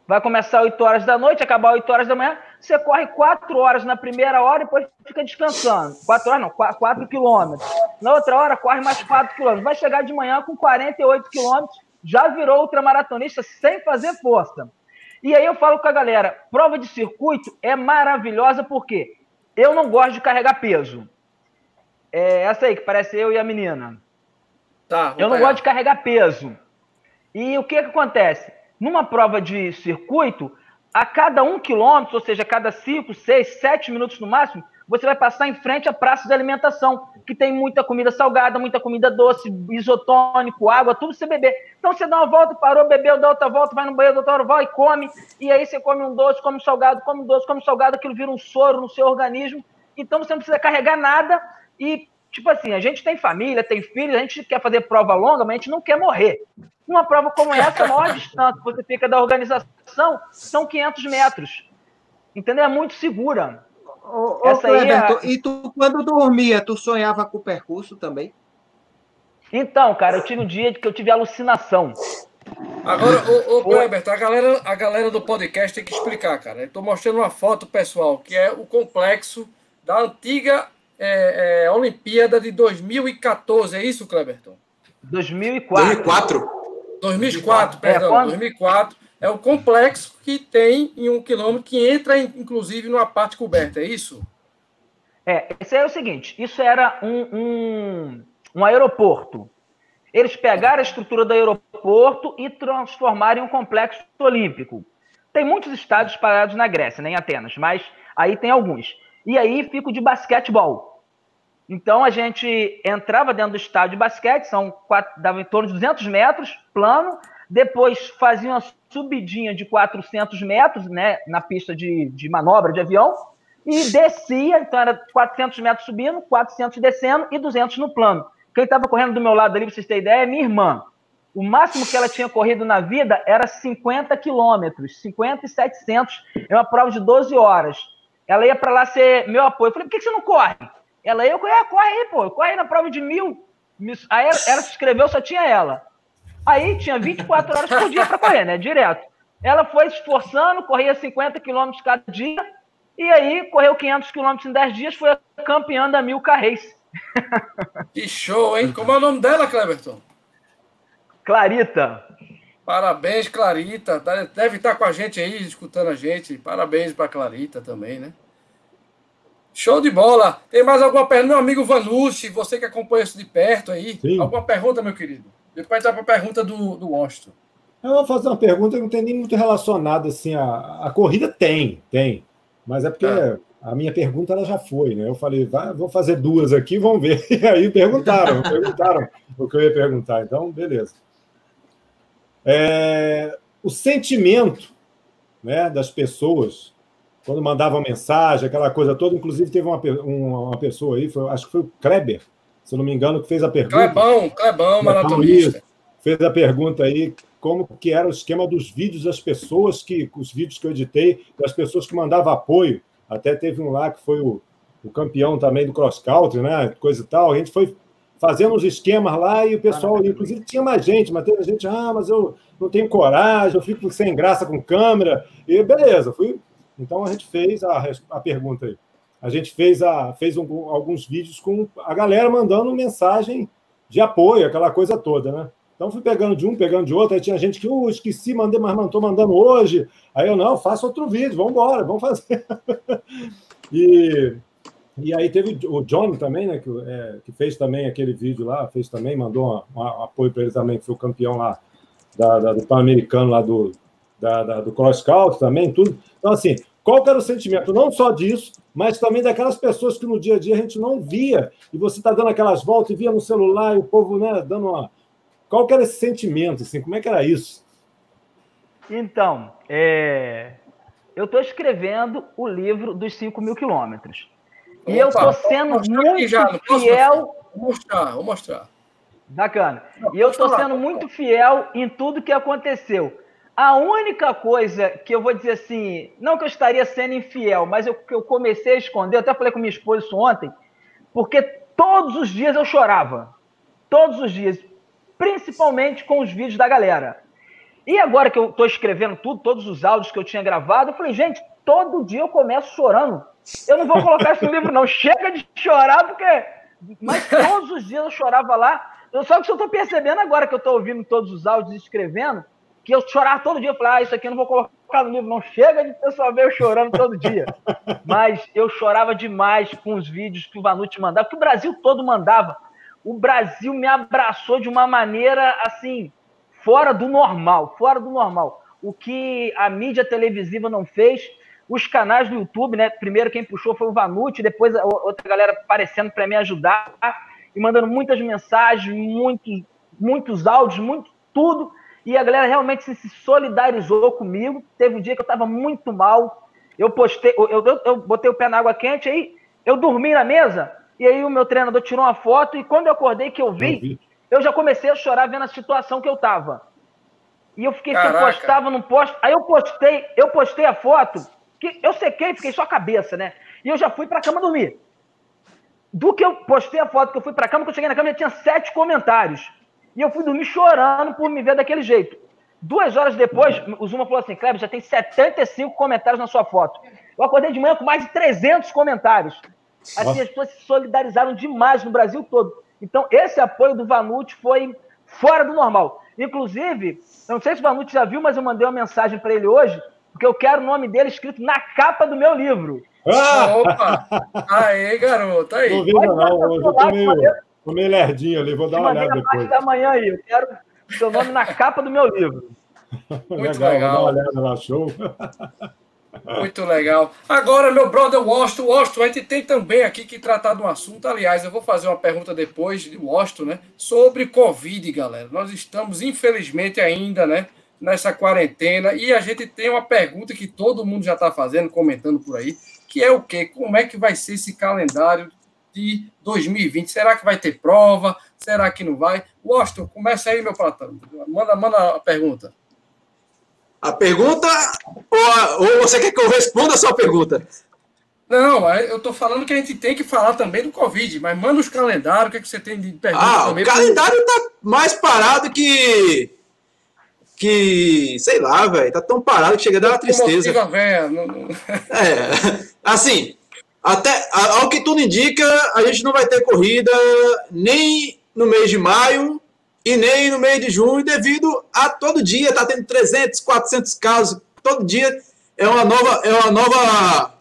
vai começar 8 horas da noite, acabar 8 horas da manhã, você corre 4 horas na primeira hora e depois fica descansando. 4 horas não, 4 quilômetros. Na outra hora, corre mais 4 quilômetros. Vai chegar de manhã com 48 quilômetros, já virou ultramaratonista sem fazer força. E aí eu falo com a galera, prova de circuito é maravilhosa porque eu não gosto de carregar peso. É essa aí que parece eu e a menina. Tá, eu não gosto de carregar peso. E o que, que acontece? Numa prova de circuito, a cada um quilômetro, ou seja, a cada cinco, seis, sete minutos no máximo, você vai passar em frente à praça de alimentação, que tem muita comida salgada, muita comida doce, isotônico, água, tudo você beber. Então você dá uma volta, parou, bebeu, dá outra volta, vai no banheiro, dá outra vai e come, e aí você come um doce, come um salgado, come um doce, come um salgado, aquilo vira um soro no seu organismo. Então você não precisa carregar nada e, tipo assim, a gente tem família, tem filhos, a gente quer fazer prova longa, mas a gente não quer morrer. Uma prova como essa, a maior distância que você fica da organização são 500 metros. Entendeu? É muito segura. Ô, Essa ô, Kleber, é... E tu, quando dormia, tu sonhava com o percurso também? Então, cara, eu tive um dia que eu tive alucinação. Agora, ô, ô Kleber, a galera, a galera do podcast tem que explicar, cara. Estou mostrando uma foto, pessoal, que é o complexo da antiga é, é, Olimpíada de 2014. É isso, Kleberton? 2004. 2004. 2004, perdão, é, quando... 2004. É o complexo que tem em um quilômetro, que entra, inclusive, numa parte coberta, é isso? É, esse é o seguinte: isso era um, um, um aeroporto. Eles pegaram a estrutura do aeroporto e transformaram em um complexo olímpico. Tem muitos estádios parados na Grécia, nem Atenas, mas aí tem alguns. E aí fico de basquetebol. Então a gente entrava dentro do estádio de basquete, são quatro, dava em torno de 200 metros, plano, depois fazia uma subidinha de 400 metros, né, na pista de, de manobra de avião, e descia, então era 400 metros subindo, 400 descendo e 200 no plano. Quem estava correndo do meu lado ali, para vocês terem ideia, é minha irmã. O máximo que ela tinha corrido na vida era 50 quilômetros, 50 e 700. É uma prova de 12 horas. Ela ia para lá ser meu apoio. Eu falei, por que você não corre? Ela ia, eu corre aí, pô. Corre aí na prova de mil. Aí ela se inscreveu, só tinha ela. Aí tinha 24 horas por dia para correr, né? Direto. Ela foi se esforçando, corria 50 quilômetros cada dia, e aí correu 500 quilômetros em 10 dias, foi campeã da Milka Race. Que show, hein? Como é o nome dela, Cleberton? Clarita. Parabéns, Clarita. Tá, deve estar com a gente aí, escutando a gente. Parabéns para Clarita também, né? Show de bola. Tem mais alguma pergunta? Meu amigo Vanucci, você que acompanha isso de perto aí. Sim. Alguma pergunta, meu querido? Depois dá para a pergunta do, do Washington. Eu vou fazer uma pergunta que não tem nem muito relacionada assim. A, a corrida tem, tem. Mas é porque é. a minha pergunta ela já foi, né? Eu falei, vai, vou fazer duas aqui, vamos ver. E aí perguntaram, perguntaram o que eu ia perguntar. Então, beleza. É, o sentimento né, das pessoas quando mandavam mensagem, aquela coisa toda. Inclusive, teve uma, uma pessoa aí, foi, acho que foi o Kleber, se não me engano, que fez a pergunta. Clebão, Clebão, maratonista. Fez a pergunta aí como que era o esquema dos vídeos das pessoas que os vídeos que eu editei das pessoas que mandavam apoio. Até teve um lá que foi o, o campeão também do cross country né coisa e tal. A gente foi fazendo uns esquemas lá e o pessoal ah, inclusive tinha mais gente mas teve gente ah mas eu não tenho coragem eu fico sem graça com câmera. E beleza fui. Então a gente fez a, a pergunta aí a gente fez, a, fez um, alguns vídeos com a galera mandando mensagem de apoio, aquela coisa toda, né? Então fui pegando de um, pegando de outro, aí tinha gente que, uh, esqueci, mandei, mas não estou mandando hoje. Aí eu, não, faço outro vídeo, vamos embora, vamos fazer. e, e aí teve o John também, né, que, é, que fez também aquele vídeo lá, fez também, mandou um, um apoio para ele também, que foi o campeão lá da, da, do Pan-Americano lá do, da, da, do Cross Country também, tudo. Então, assim, Qual era o sentimento? Não só disso, mas também daquelas pessoas que no dia a dia a gente não via, e você está dando aquelas voltas e via no celular e o povo né, dando uma. Qual era esse sentimento? Assim, como é que era isso? Então, é... eu estou escrevendo o livro dos 5 mil quilômetros. E eu estou sendo muito já, fiel. Vou mostrar, vou mostrar. Bacana. E eu estou sendo muito fiel em tudo que aconteceu. A única coisa que eu vou dizer assim, não que eu estaria sendo infiel, mas eu, que eu comecei a esconder, eu até falei com minha esposa isso ontem, porque todos os dias eu chorava. Todos os dias. Principalmente com os vídeos da galera. E agora que eu estou escrevendo tudo, todos os áudios que eu tinha gravado, eu falei, gente, todo dia eu começo chorando. Eu não vou colocar isso no livro, não. Chega de chorar, porque. Mas todos os dias eu chorava lá. Só que eu estou percebendo agora que eu estou ouvindo todos os áudios e escrevendo, que eu chorava todo dia. Falei, ah, isso aqui eu não vou colocar no livro, não. Chega de pessoa ver eu chorando todo dia. Mas eu chorava demais com os vídeos que o Vanucci mandava, que o Brasil todo mandava. O Brasil me abraçou de uma maneira, assim, fora do normal, fora do normal. O que a mídia televisiva não fez, os canais do YouTube, né? Primeiro quem puxou foi o Vanucci, depois outra galera aparecendo para me ajudar e mandando muitas mensagens, muitos, muitos áudios, muito tudo. E a galera realmente se solidarizou comigo. Teve um dia que eu estava muito mal. Eu postei, eu, eu, eu, botei o pé na água quente, aí eu dormi na mesa, e aí o meu treinador tirou uma foto, e quando eu acordei que eu vi, eu, vi. eu já comecei a chorar vendo a situação que eu estava. E eu fiquei Caraca. sem postava, não posto. Aí eu postei, eu postei a foto, que eu sequei, fiquei só a cabeça, né? E eu já fui para a cama dormir. Do que eu postei a foto que eu fui para a cama, que eu cheguei na cama já tinha sete comentários. E eu fui dormir chorando por me ver daquele jeito. Duas horas depois, o Zuma falou assim: Kleber, já tem 75 comentários na sua foto. Eu acordei de manhã com mais de 300 comentários. Assim, Nossa. as pessoas se solidarizaram demais no Brasil todo. Então, esse apoio do Vanucci foi fora do normal. Inclusive, eu não sei se o Vanucci já viu, mas eu mandei uma mensagem para ele hoje, porque eu quero o nome dele escrito na capa do meu livro. Ah! Opa! Aê, garoto, aí. Não vi não, hoje eu tô meio, meio lerdinho ali, vou dar uma olhada depois. da manhã aí, eu quero o seu nome na capa do meu livro. Muito legal, legal. Vou dar uma olhada lá, show. Muito legal. Agora, meu brother Washington, Washington, a gente tem também aqui que tratar de um assunto. Aliás, eu vou fazer uma pergunta depois de Washington, né? Sobre Covid, galera. Nós estamos, infelizmente, ainda, né? Nessa quarentena. E a gente tem uma pergunta que todo mundo já está fazendo, comentando por aí, que é o quê? Como é que vai ser esse calendário de 2020? Será que vai ter prova? Será que não vai? Washington, começa aí, meu patrão. Manda, manda a pergunta. A pergunta ou, ou você quer que eu responda a sua pergunta? Não, eu estou falando que a gente tem que falar também do Covid, mas manda os calendários, o que, é que você tem de pergunta ah, também? O calendário está mais parado que. Que. Sei lá, velho. Tá tão parado que chega a dar uma tristeza. Véia, não... É. Assim, até ao que tudo indica, a gente não vai ter corrida nem no mês de maio e nem no mês de junho, devido a todo dia tá tendo 300, 400 casos, todo dia é uma nova, é uma nova,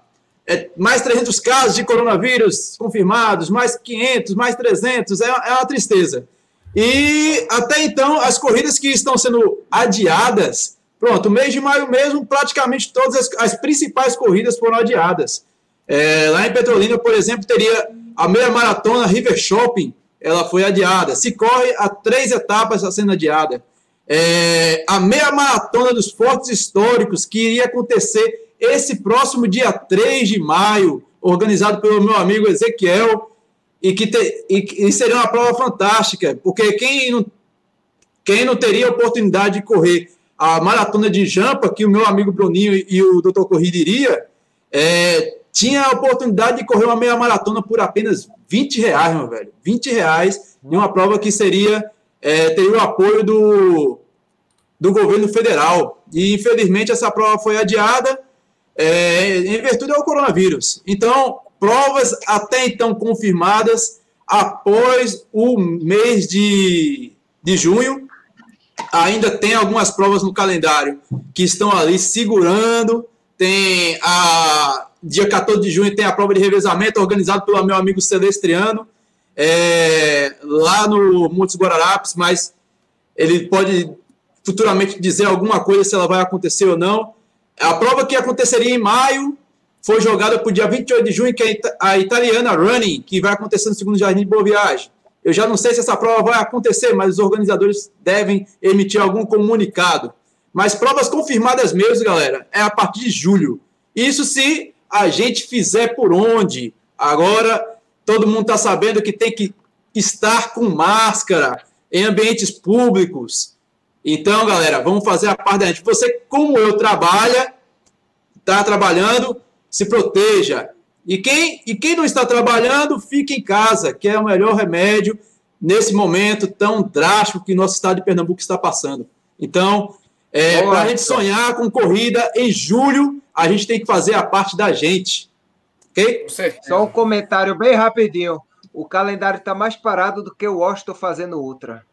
é mais 300 casos de coronavírus confirmados, mais 500, mais 300, é, é uma tristeza. E até então, as corridas que estão sendo adiadas, pronto, mês de maio mesmo, praticamente todas as, as principais corridas foram adiadas. É, lá em Petrolina, por exemplo, teria a meia maratona River Shopping, ela foi adiada. Se corre a três etapas está sendo adiada. É, a meia maratona dos fortes históricos, que iria acontecer esse próximo dia 3 de maio, organizado pelo meu amigo Ezequiel, e que te, e, e seria uma prova fantástica, porque quem não, quem não teria oportunidade de correr a maratona de Jampa, que o meu amigo Bruninho e o Dr. Corrida iria, é, tinha a oportunidade de correr uma meia maratona por apenas 20 reais, meu velho. 20 reais em uma prova que seria é, teria o apoio do, do governo federal. E infelizmente essa prova foi adiada é, em virtude do coronavírus. Então, provas até então confirmadas após o mês de, de junho. Ainda tem algumas provas no calendário que estão ali segurando. Tem a dia 14 de junho tem a prova de revezamento organizada pelo meu amigo Celestriano, é, lá no Montes Guararapes, mas ele pode futuramente dizer alguma coisa se ela vai acontecer ou não. A prova que aconteceria em maio foi jogada para o dia 28 de junho, que é a italiana Running, que vai acontecer no segundo Jardim de Boa Viagem. Eu já não sei se essa prova vai acontecer, mas os organizadores devem emitir algum comunicado. Mas provas confirmadas mesmo, galera, é a partir de julho. Isso se a gente fizer por onde. Agora, todo mundo está sabendo que tem que estar com máscara em ambientes públicos. Então, galera, vamos fazer a parte da gente. Você, como eu, trabalha, está trabalhando, se proteja. E quem, e quem não está trabalhando, fique em casa, que é o melhor remédio nesse momento tão drástico que nosso estado de Pernambuco está passando. Então, é, para a gente sonhar com corrida em julho, a gente tem que fazer a parte da gente. Ok? Só um comentário bem rapidinho. O calendário está mais parado do que o Washington fazendo Ultra.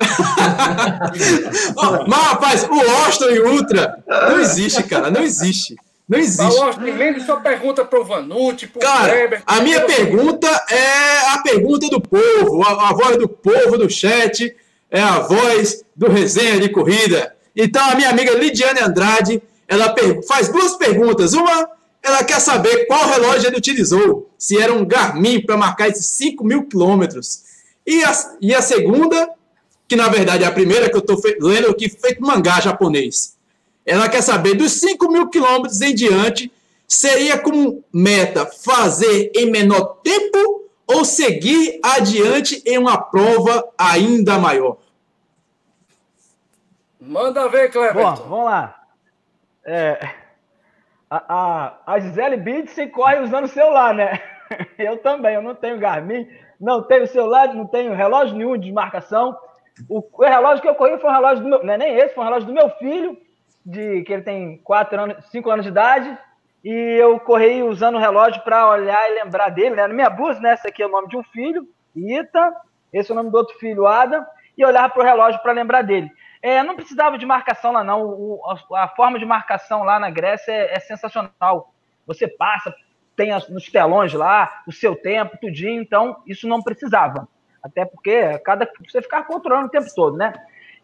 Mas, rapaz, o Washington e Ultra não existe, cara. Não existe. Não existe. Lembra sua pergunta para o Vanucci, pro Cara, Weber, a minha pergunta é a pergunta do povo, a, a, voz do povo do chat, é a voz do resenha de corrida. Então, a minha amiga Lidiane Andrade, ela faz duas perguntas. Uma, ela quer saber qual relógio ele utilizou, se era um Garmin para marcar esses 5 mil quilômetros. E a, e a segunda, que na verdade é a primeira que eu estou lendo aqui, feito mangá japonês. Ela quer saber dos 5 mil quilômetros em diante, seria como meta fazer em menor tempo ou seguir adiante em uma prova ainda maior? Manda ver, Cleber. Bom, vamos lá. É, a, a, a Gisele Bidsen corre usando celular, né? Eu também, eu não tenho Garmin, não tenho celular, não tenho relógio nenhum de marcação. O, o relógio que eu corri foi um relógio do meu, não é nem esse, foi um relógio do meu filho, de que ele tem quatro anos, cinco anos de idade, e eu corri usando o relógio para olhar e lembrar dele, né? Na minha blusa, né? Esse aqui é o nome de um filho, Ita, esse é o nome do outro filho, Adam, e olhar para o relógio para lembrar dele. É, não precisava de marcação lá, não. O, a, a, forma de marcação lá na Grécia é, é sensacional. Você passa, tem as, nos telões lá, o seu tempo, tudinho, então isso não precisava. Até porque cada você ficar controlando o tempo todo, né?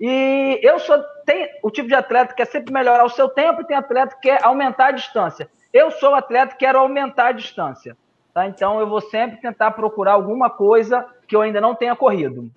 E eu sou. Tem o tipo de atleta que quer sempre melhorar o seu tempo e tem atleta que quer aumentar a distância. Eu sou atleta que quero aumentar a distância. Tá? Então eu vou sempre tentar procurar alguma coisa que eu ainda não tenha corrido.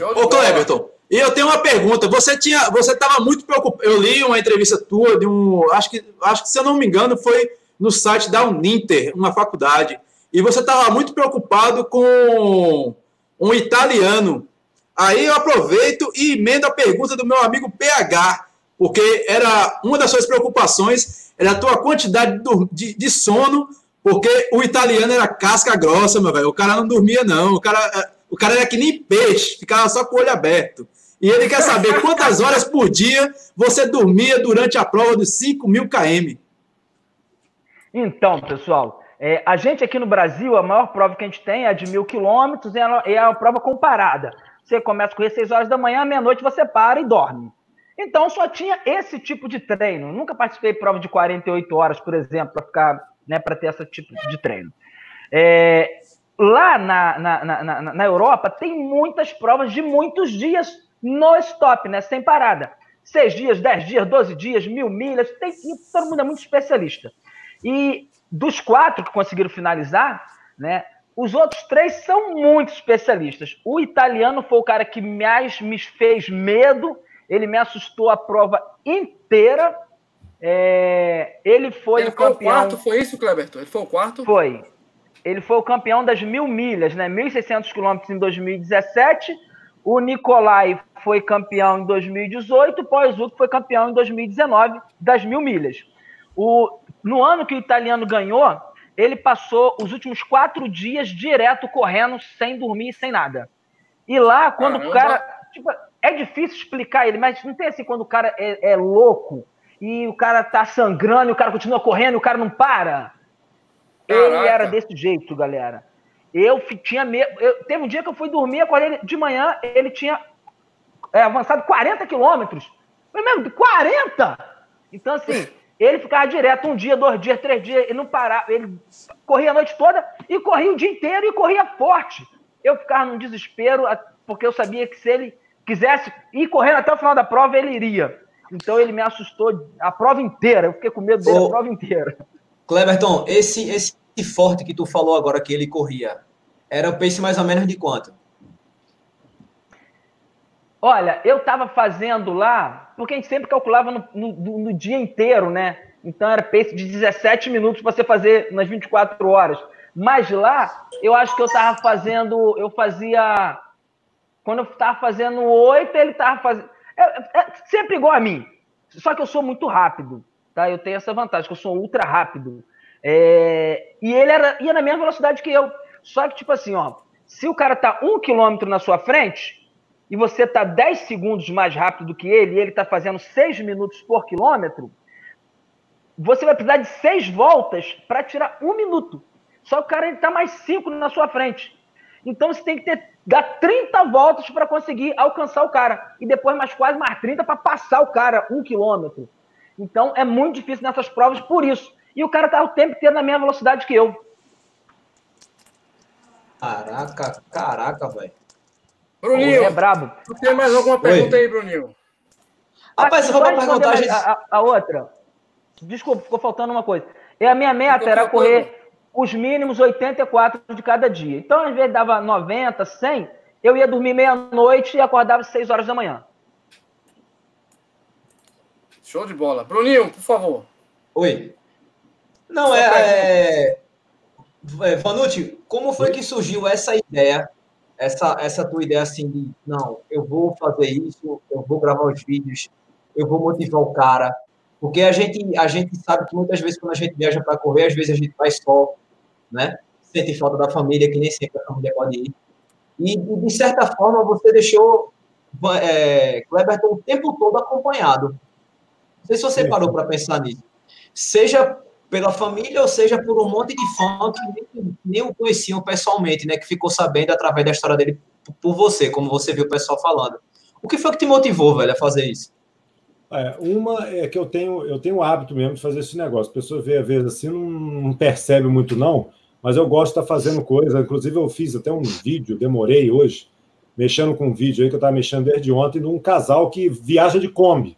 Ô, Cleberton, e eu tenho uma pergunta. Você tinha, você estava muito preocupado. Eu li uma entrevista tua de um, acho que, acho que se eu não me engano foi no site da Uninter, uma faculdade, e você estava muito preocupado com um italiano Aí eu aproveito e emendo a pergunta do meu amigo PH, porque era uma das suas preocupações, era a tua quantidade de, de sono, porque o italiano era casca grossa, meu velho. O cara não dormia, não. O cara, é, o cara era que nem peixe, ficava só com o olho aberto. E ele quer saber quantas horas por dia você dormia durante a prova dos 5 mil km. Então, pessoal, é, a gente aqui no Brasil, a maior prova que a gente tem é a de mil quilômetros, é a prova comparada. Você começa a correr 6 horas da manhã, meia-noite você para e dorme. Então só tinha esse tipo de treino. Nunca participei de prova de 48 horas, por exemplo, para ficar, né, para ter esse tipo de treino. É, lá na, na, na, na, Europa tem muitas provas de muitos dias no stop, né, sem parada. Seis dias, dez dias, doze dias, mil milhas, tem, todo mundo é muito especialista. E dos quatro que conseguiram finalizar, né, os outros três são muito especialistas. O italiano foi o cara que mais me fez medo. Ele me assustou a prova inteira. É... ele foi ele o foi campeão. o quarto, foi isso, Cleberto? Ele foi o quarto? Foi. Ele foi o campeão das mil milhas, né? 1.600 quilômetros em 2017. O Nicolai foi campeão em 2018. O Poizuc foi campeão em 2019 das mil milhas. O... No ano que o italiano ganhou, ele passou os últimos quatro dias direto correndo, sem dormir, sem nada. E lá, quando Caramba. o cara. Tipo, é difícil explicar ele, mas não tem assim quando o cara é, é, louco e o cara tá sangrando e o cara continua correndo e o cara não para. Caraca. Ele era desse jeito, galera. Eu tinha medo. Teve um dia que eu fui dormir, acordei de manhã, ele tinha é, avançado 40 quilômetros. Foi mesmo, 40! Então, assim. Ele ficava direto um dia, dois dias, três dias, e não parava. Ele corria a noite toda e corria o dia inteiro e corria forte. Eu ficava num desespero, porque eu sabia que se ele quisesse ir correndo até o final da prova, ele iria. Então ele me assustou a prova inteira. Eu fiquei com medo dele Ô, a prova inteira. Cleberton, esse, esse forte que tu falou agora que ele corria, era o pace mais ou menos de quanto? Olha, eu estava fazendo lá, porque a gente sempre calculava no, no, no, dia inteiro, né? Então era pace de 17 minutos para você fazer nas 24 horas. Mas lá, eu acho que eu estava fazendo, eu fazia. Quando eu estava fazendo 8, ele estava fazendo. É, é, sempre igual a mim. Só que eu sou muito rápido, tá? Eu tenho essa vantagem, que eu sou ultra rápido. É, e ele era, ia na mesma velocidade que eu. Só que, tipo assim, ó, se o cara tá um quilômetro na sua frente e você tá 10 segundos mais rápido do que ele e ele tá fazendo 6 minutos por quilômetro, você vai precisar de 6 voltas para tirar um minuto. Só que o cara está mais 5 na sua frente. Então você tem que ter, dar 30 voltas para conseguir alcançar o cara. E depois mais quase mais 30 para passar o cara um quilômetro. Então é muito difícil nessas provas por isso. E o cara tá o tempo inteiro na mesma velocidade que eu. Caraca, caraca, velho. Bruninho, é brabo. Tu tem mais alguma pergunta Oi. aí, Bruninho? Rapaz, eu vou perguntar a, gente... a, a, outra. Desculpa, ficou faltando uma coisa. E a minha meta era correr os mínimos 84 de cada dia. Então, às vezes dava 90, 100, eu ia dormir meia-noite e acordava às 6 horas da manhã. Show de bola. Bruninho, por favor. Oi. Não, é, é, é. Vanucci, como foi que surgiu essa ideia, essa, essa tua ideia assim de, não, eu vou fazer isso, eu vou gravar os vídeos, eu vou motivar o cara, porque a gente, a gente sabe que muitas vezes quando a gente viaja para correr, às vezes a gente vai só, né? Sente falta da família, que nem sempre a família pode ir. E, de certa forma, você deixou é, Kleberton o tempo todo acompanhado. Não sei se você parou para pensar nisso. Seja pela família, ou seja, por um monte de fã que nem, nem o conheciam pessoalmente, né? Que ficou sabendo através da história dele por você, como você viu o pessoal falando. O que foi que te motivou, velho, a fazer isso? É, uma é que eu tenho, eu tenho o hábito mesmo de fazer esse negócio. A pessoa vê, às vezes, assim, não, não percebe muito, não, mas eu gosto de estar fazendo coisa. Inclusive, eu fiz até um vídeo, demorei hoje, mexendo com um vídeo aí que eu estava mexendo desde ontem, de um casal que viaja de Kombi.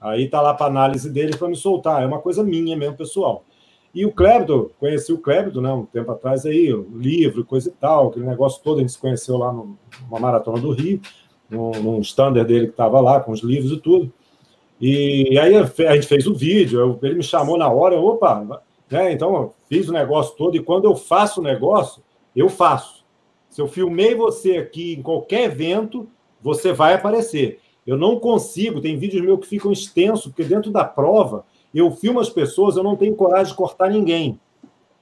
Aí tá lá para análise deles para me soltar. É uma coisa minha mesmo, pessoal. E o Clébito, conheci o Clébito, né, um tempo atrás aí, um livro, coisa e tal, aquele negócio todo, a gente se conheceu lá numa maratona do Rio, num, standard dele que estava lá, com os livros e tudo. E, e, aí a gente fez o vídeo, eu, ele me chamou na hora, opa, né, então fiz o negócio todo, e quando eu faço o negócio, eu faço. Se eu filmei você aqui em qualquer evento, você vai aparecer. Eu não consigo, tem vídeos meus que ficam extensos, porque dentro da prova eu filmo as pessoas, eu não tenho coragem de cortar ninguém.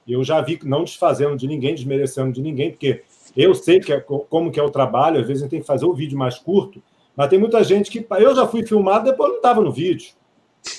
Eu já vi não desfazendo de ninguém, desmerecendo de ninguém, porque eu sei que é, como que é o trabalho, às vezes a gente tem que fazer o vídeo mais curto, mas tem muita gente que. Eu já fui filmado, depois não estava no vídeo.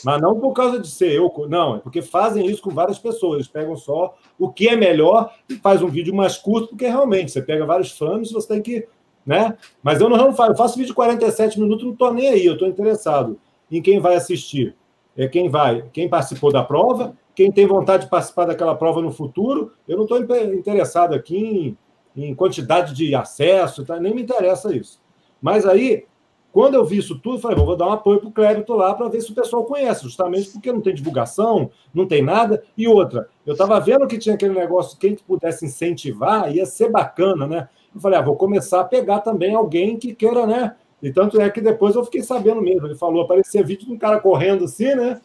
Mas não por causa de ser eu, não, é porque fazem isso com várias pessoas. Eles pegam só o que é melhor e faz um vídeo mais curto, porque realmente você pega vários frames, você tem que né? Mas eu não, faço, eu faço vídeo de 47 minutos, não estou nem aí, eu estou interessado em quem vai assistir. É quem vai, quem participou da prova, quem tem vontade de participar daquela prova no futuro. Eu não estou interessado aqui em, em, quantidade de acesso, tá? nem me interessa isso. Mas aí, quando eu vi isso tudo, falei, vou dar um apoio para o Clébito lá para ver se o pessoal conhece, justamente porque não tem divulgação, não tem nada. E outra, eu estava vendo que tinha aquele negócio, quem pudesse incentivar, ia ser bacana, né? Eu falei, ah, vou começar a pegar também alguém que queira, né? E tanto é que depois eu fiquei sabendo mesmo. Ele falou, aparecia vídeo de um cara correndo assim, né?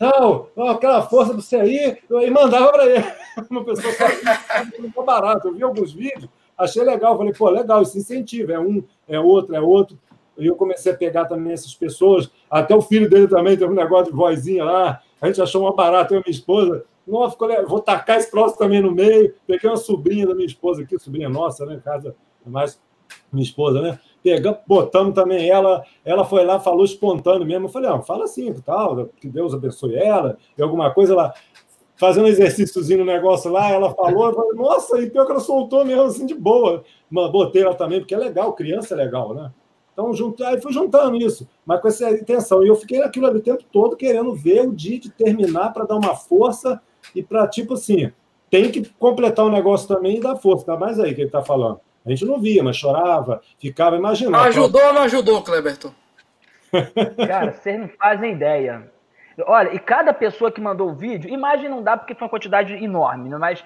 Não, aquela força do você aí, e mandava para ele. Uma pessoa que barato. Eu vi alguns vídeos, achei legal. Falei, pô, legal, isso incentiva. É um, é outro, é outro. E eu comecei a pegar também essas pessoas. Até o filho dele também teve um negócio de vozinha lá. A gente achou uma barata, eu e minha esposa. Nossa, vou tacar esse troço também no meio. Peguei uma sobrinha da minha esposa aqui, sobrinha nossa, né? Casa, mais minha esposa, né? Pegamos, botamos também ela. Ela foi lá, falou espontâneo mesmo. Eu falei, ah, fala assim, tal, que Deus abençoe ela, e alguma coisa lá. Fazendo um exercíciozinho no negócio lá, ela falou, eu falei, nossa, e pior que ela soltou mesmo assim de boa. Botei ela também, porque é legal, criança é legal, né? Então, junto, aí fui juntando isso, mas com essa intenção. E eu fiquei naquilo ali o tempo todo querendo ver o dia de terminar para dar uma força e para, tipo assim, tem que completar o negócio também e dar força, ainda mais aí que ele está falando. A gente não via, mas chorava, ficava, imaginando. Ajudou ou não ajudou, Cleberton? Cara, vocês não fazem ideia. Olha, e cada pessoa que mandou o vídeo, imagem não dá porque foi uma quantidade enorme, né? mas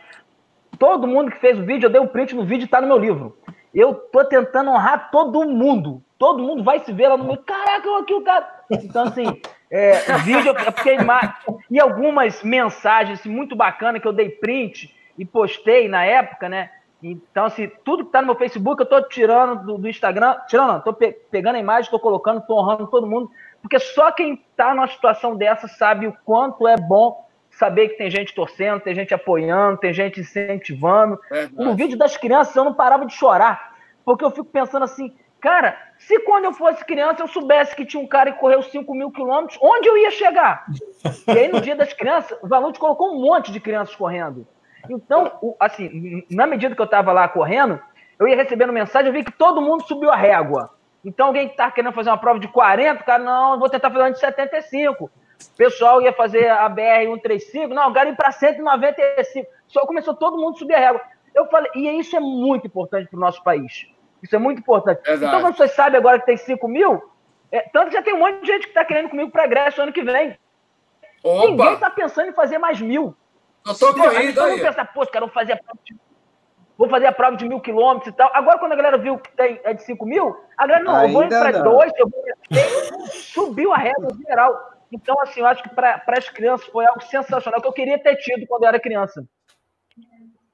todo mundo que fez o vídeo, eu dei um print no vídeo e tá no meu livro. Eu tô tentando honrar todo mundo. Todo mundo vai se ver lá no meu. Caraca, aqui o cara. Então, assim, é, vídeo, é porque imagem. E algumas mensagens assim, muito bacanas que eu dei print e postei na época, né? Então, assim, tudo que tá no meu Facebook, eu tô tirando do, do Instagram, tirando, não, tô pe pegando a imagem, tô colocando, tô honrando todo mundo, porque só quem tá numa situação dessa sabe o quanto é bom saber que tem gente torcendo, tem gente apoiando, tem gente incentivando. no vídeo das crianças eu não parava de chorar, porque eu fico pensando assim, cara, se quando eu fosse criança eu soubesse que tinha um cara que correu 5 mil quilômetros, onde eu ia chegar? E aí no dia das crianças, o Valente colocou um monte de crianças correndo. Então, assim, na medida que eu estava lá correndo, eu ia recebendo mensagem, eu vi que todo mundo subiu a régua. Então, alguém que está querendo fazer uma prova de 40, cara, não, vou tentar fazer uma de 75. O pessoal ia fazer a BR-135, não, ir para 195. Só começou todo mundo a subir a régua. Eu falei, e isso é muito importante para o nosso país. Isso é muito importante. Exato. Então, quando vocês sabem agora que tem 5 mil, é, tanto que já tem um monte de gente que está querendo comigo para a Grécia ano que vem. Opa. Ninguém está pensando em fazer mais mil. Eu tô correndo aí. Pensa, pô, cara, vou fazer a prova de, vou fazer a prova de mil quilômetros e tal. Agora, quando a galera viu que tem, é de cinco mil, a galera, não, Ainda eu vou para dois, eu vou subiu a régua geral. Então, assim, eu acho que para as crianças foi algo sensacional que eu queria ter tido quando eu era criança.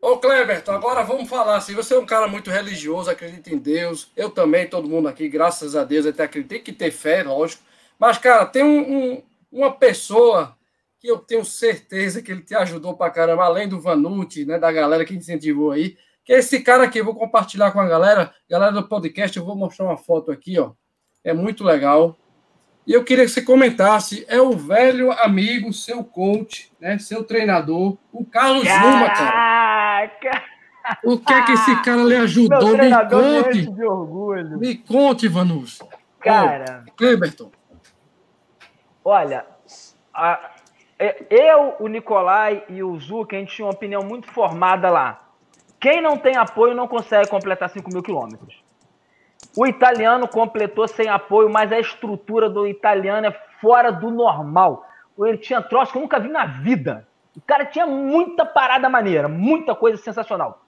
Ô, Cleberton, agora vamos falar assim. Você é um cara muito religioso, acredita em Deus. Eu também, todo mundo aqui, graças a Deus, até acredita. Tem que ter fé, lógico. Mas, cara, tem um, um, uma pessoa que eu tenho certeza que ele te ajudou pra caramba, além do Vanucci, né, da galera que incentivou aí, que é esse cara aqui, eu vou compartilhar com a galera, galera do podcast, eu vou mostrar uma foto aqui, ó, é muito legal, e eu queria que você comentasse, é o velho amigo, seu coach, né, seu treinador, o Carlos Zuma, cara. O que é que esse cara lhe ajudou? Me conte. De orgulho. Me conte, Vanus. Cara. Ô, Cleberton. Olha, a, eu, o Nicolai e o Zuca, a gente tinha uma opinião muito formada lá. Quem não tem apoio não consegue completar 5 mil quilômetros. O italiano completou sem apoio, mas a estrutura do italiano é fora do normal. Ele tinha troço que eu nunca vi na vida. O cara tinha muita parada maneira, muita coisa sensacional.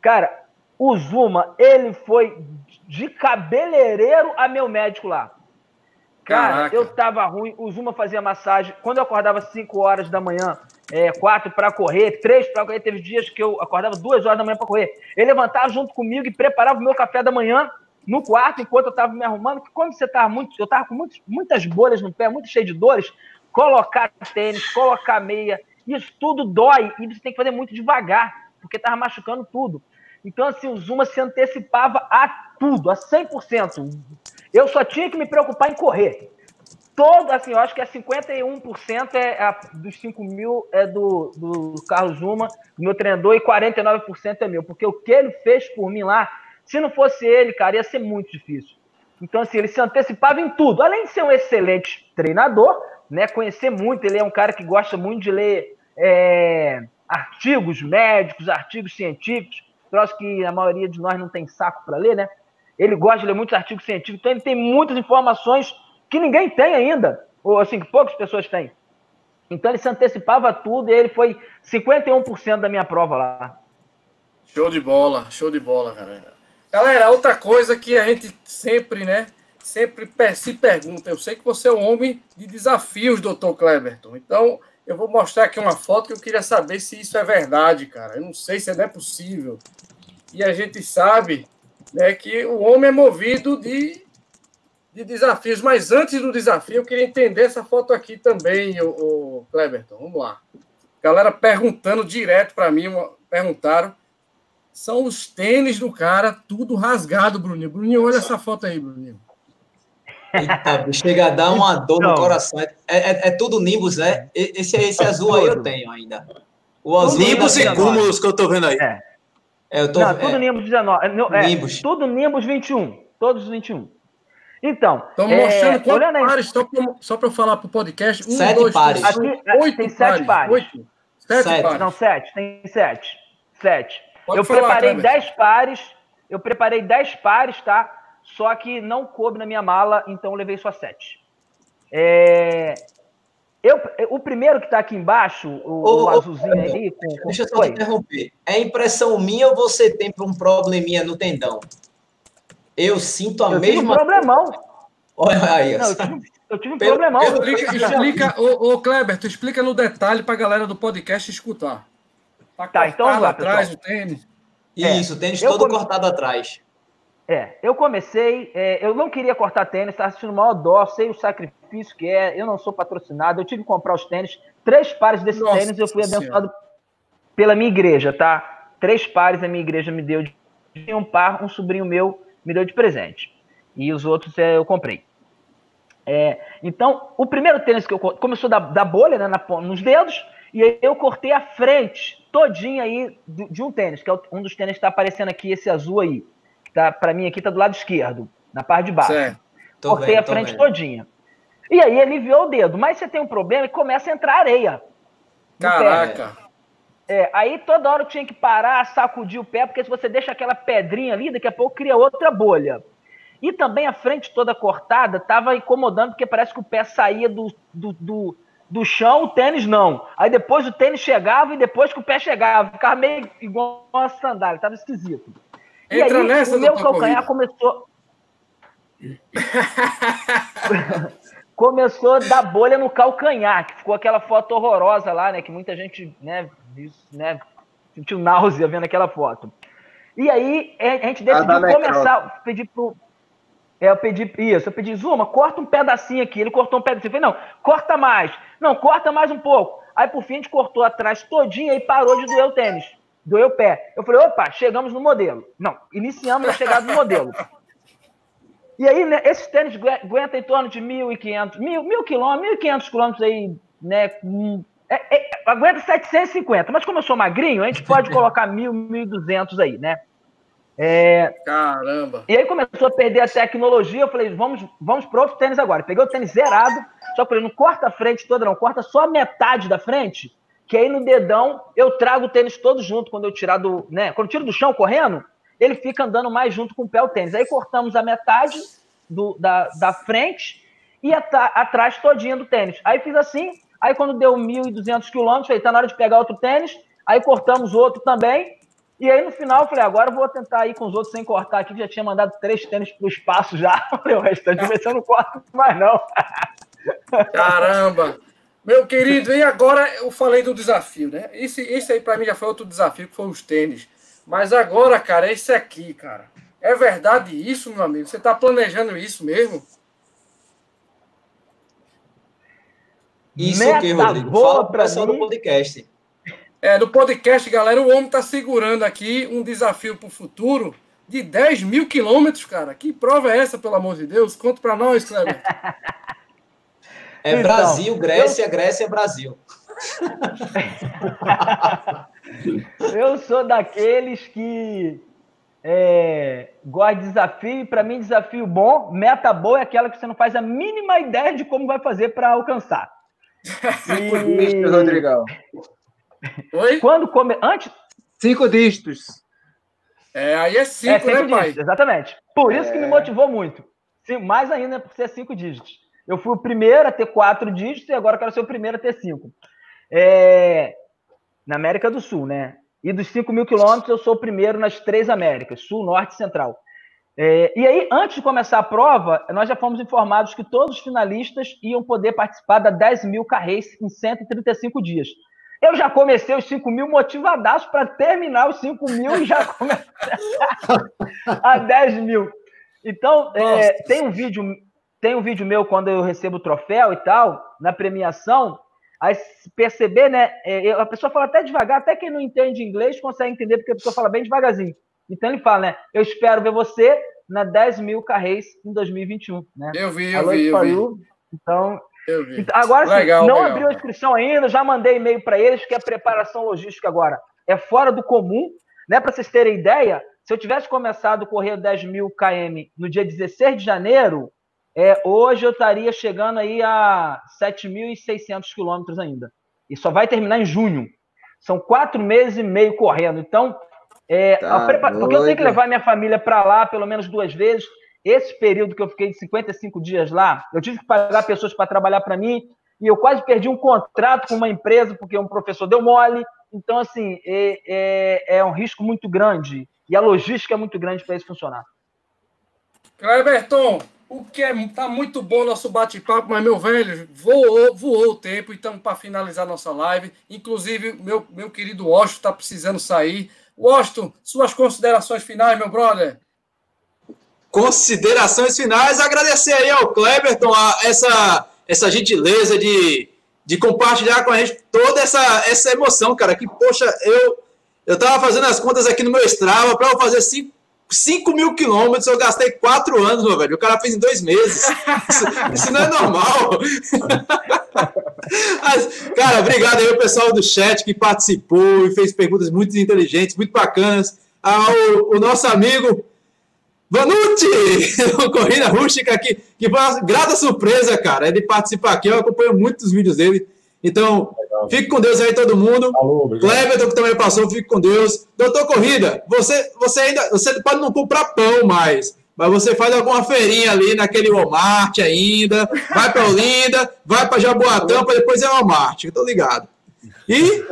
Cara, o Zuma, ele foi de cabeleireiro a meu médico lá. Cara, Caraca. eu tava ruim. O Zuma fazia massagem. Quando eu acordava 5 horas da manhã, é, 4 para correr, 3 para correr, teve dias que eu acordava 2 horas da manhã para correr. Ele levantava junto comigo e preparava o meu café da manhã no quarto, enquanto eu tava me arrumando. Que quando você tava muito. Eu tava com muitos, muitas bolhas no pé, muito cheio de dores. Colocar tênis, colocar meia, isso tudo dói e você tem que fazer muito devagar, porque tava machucando tudo. Então, assim, o Zuma se antecipava a tudo, a 100%. Eu só tinha que me preocupar em correr. Todo, assim, eu acho que é 51% é dos 5 mil é do, do Carlos Zuma, do meu treinador, e 49% é meu. Porque o que ele fez por mim lá, se não fosse ele, cara, ia ser muito difícil. Então, assim, ele se antecipava em tudo. Além de ser um excelente treinador, né, conhecer muito, ele é um cara que gosta muito de ler é, artigos médicos, artigos científicos, troço que a maioria de nós não tem saco para ler, né? Ele gosta de ler muitos artigos científicos, então ele tem muitas informações que ninguém tem ainda, ou assim, que poucas pessoas têm. Então ele se antecipava tudo e ele foi 51% da minha prova lá. Show de bola, show de bola, galera. Galera, outra coisa que a gente sempre, né, sempre se pergunta, eu sei que você é um homem de desafios, doutor Cleberton, então eu vou mostrar aqui uma foto que eu queria saber se isso é verdade, cara. Eu não sei se é, é possível. E a gente sabe né, que o homem é movido de, de desafios. Mas antes do desafio, eu queria entender essa foto aqui também, o, o Cleberton. Vamos lá. Galera perguntando direto para mim, perguntaram. São os tênis do cara, tudo rasgado, Bruninho. Bruninho, olha essa foto aí, Bruninho. Eita, chega a dar uma dor no coração. É, é, é, tudo Nimbus, né? Esse, esse azul aí eu tenho ainda. O azul Nimbus e cúmulos que eu tô vendo aí. É. É, eu tô, não, tudo é, Nimbus 19. É, Nimbus. Tudo Nimbus 21. Todos os 21. Então. Mostrando é, quantos pares, só para só eu falar para o podcast. Um, sete dois, pares. Três, Aqui, oito tem sete pares. Oito. Sete, sete. pares. Não, sete. Tem sete. Sete. Pode eu falar, preparei dez pares. Eu preparei dez pares, tá? Só que não coube na minha mala, então eu levei só sete. É, eu, o primeiro que está aqui embaixo, o, ô, o azulzinho ô, aí. Com, com... Deixa eu só te interromper. É impressão minha ou você tem um probleminha no tendão? Eu sinto a eu mesma. Tive um problemão. Olha aí. Não, eu tive, eu tive um pelo, problemão. Explica, explica ô, ô, Kleber, tu explica no detalhe para a galera do podcast escutar. Tá, tá então vamos lá, atrás pessoal. o tênis. Isso, o tênis todo come... cortado atrás. É, eu comecei, é, eu não queria cortar tênis, estava assistindo o maior dó, sei o sacrifício que é, eu não sou patrocinado, eu tive que comprar os tênis, três pares desse Nossa tênis, eu fui abençoado pela minha igreja, tá? Três pares a minha igreja me deu de um par, um sobrinho meu me deu de presente. E os outros é, eu comprei. É, então, o primeiro tênis que eu começou da, da bolha, né, na, nos dedos, e aí eu cortei a frente todinha aí de um tênis, que é um dos tênis que está aparecendo aqui, esse azul aí tá, para mim aqui tá do lado esquerdo, na parte de baixo. Certo. Cortei vendo, a frente vendo. todinha. E aí ele enviou o dedo. Mas você tem um problema e começa a entrar areia. Caraca! É, aí toda hora eu tinha que parar, sacudir o pé, porque se você deixa aquela pedrinha ali, daqui a pouco cria outra bolha. E também a frente toda cortada estava incomodando, porque parece que o pé saía do, do, do, do, chão, o tênis não. Aí depois o tênis chegava e depois que o pé chegava, ficava meio igual uma sandália, estava esquisito. Entra aí, nessa, o meu calcanhar começou. começou a dar bolha no calcanhar, que ficou aquela foto horrorosa lá, né? Que muita gente, né, né sentiu náusea vendo aquela foto. E aí a gente decidiu começar, pedir pro. É, eu pedi isso, eu pedi, Zuma, corta um pedacinho aqui. Ele cortou um pedacinho. Eu falei, não, corta mais. Não, corta mais um pouco. Aí, por fim, a gente cortou atrás todinho e parou de doer o tênis doeu o pé. Eu falei, opa, chegamos no modelo. Não, iniciamos a chegada no modelo. E aí, né, esses tênis aguentam em torno de 1.500, 1.000 quilômetros, 1.500 quilômetros aí, né? É, é, aguenta 750, mas como eu sou magrinho, a gente pode colocar 1.000, 1.200 aí, né? É... Caramba! E aí começou a perder a tecnologia, eu falei, vamos, vamos para outro tênis agora. Peguei o tênis zerado, só que falei, não corta a frente toda não, corta só a metade da frente, que aí no dedão eu trago o tênis todo junto quando eu tirar do, né? Quando tiro do chão correndo, ele fica andando mais junto com o pé o tênis. Aí cortamos a metade do, da, da frente e atrás todinha do tênis. Aí fiz assim, aí quando deu 1.200 quilômetros, falei, tá na hora de pegar outro tênis, aí cortamos outro também, e aí no final eu falei, agora eu vou tentar ir com os outros sem cortar aqui, já tinha mandado três tênis pro espaço já, falei, o restante ver se eu não corto mais não. Caramba! Meu querido, e agora eu falei do desafio, né? Esse, esse aí para mim já foi outro desafio, que foi os tênis. Mas agora, cara, esse aqui, cara. É verdade isso, meu amigo? Você tá planejando isso mesmo? Isso o que, Rodrigo? Fala pro pessoal mim. do podcast. É, no podcast, galera, o homem tá segurando aqui um desafio pro futuro de 10 mil quilômetros, cara. Que prova é essa, pelo amor de Deus? Conta para nós, Cleber. É então, Brasil, Grécia, eu... Grécia, Brasil. eu sou daqueles que é, gosta de desafio, e para mim, desafio bom, meta boa é aquela que você não faz a mínima ideia de como vai fazer para alcançar. Cinco dígitos, Rodrigão. Oi? Quando come... Antes. Cinco dígitos. É, aí é cinco, é cinco né, dígitos, pai? Exatamente. Por isso é... que me motivou muito. Mais ainda por ser cinco dígitos. Eu fui o primeiro a ter quatro dígitos e agora quero ser o primeiro a ter cinco. É... Na América do Sul, né? E dos 5 mil quilômetros, eu sou o primeiro nas três Américas, Sul, Norte e Central. É... E aí, antes de começar a prova, nós já fomos informados que todos os finalistas iam poder participar da 10 mil carreiras em 135 dias. Eu já comecei os 5 mil motivadaço para terminar os 5 mil e já começar a 10 mil. Então, é, tem um vídeo tem um vídeo meu quando eu recebo o troféu e tal, na premiação. Aí perceber, né? É, a pessoa fala até devagar, até quem não entende inglês consegue entender, porque a pessoa fala bem devagarzinho. Então ele fala, né? Eu espero ver você na 10 mil carreiras em 2021. Né? Eu vi, eu vi, eu vi. Então, eu vi. Então, agora sim, legal, não legal. abriu a inscrição ainda, já mandei e-mail para eles, que a preparação logística agora é fora do comum. Né? Para vocês terem ideia, se eu tivesse começado a correr 10 mil km no dia 16 de janeiro, é, hoje eu estaria chegando aí a 7.600 quilômetros ainda. E só vai terminar em junho. São quatro meses e meio correndo. Então, é, tá porque eu tenho que levar minha família para lá pelo menos duas vezes. Esse período que eu fiquei 55 dias lá, eu tive que pagar pessoas para trabalhar para mim e eu quase perdi um contrato com uma empresa porque um professor deu mole. Então, assim, é, é, é um risco muito grande e a logística é muito grande para isso funcionar. Cleberton, o que é, tá muito bom nosso bate-papo, mas meu velho, voou, voou o tempo, então para finalizar nossa live, inclusive meu, meu querido Washington está precisando sair. Washington, suas considerações finais, meu brother. Considerações finais, agradecer aí ao Cleberton essa essa gentileza de, de compartilhar com a gente toda essa, essa emoção, cara. Que, poxa, eu eu tava fazendo as contas aqui no meu Strava para eu fazer 5 5 mil quilômetros eu gastei quatro anos, meu velho. O cara fez em dois meses. Isso, isso não é normal. Mas, cara, obrigado aí ao pessoal do chat que participou e fez perguntas muito inteligentes, muito bacanas. Ao o nosso amigo Vanucci, o Corrida Rústica aqui, que foi uma grata surpresa, cara, ele participar aqui. Eu acompanho muitos vídeos dele. Então, Legal. fique com Deus aí, todo mundo. Cleber, que também passou, fique com Deus. Doutor Corrida, você, você ainda você pode não comprar pão mais, mas você faz alguma feirinha ali naquele Walmart ainda, vai para Olinda, vai para Jaboatão, para depois é Walmart, eu tô ligado. E,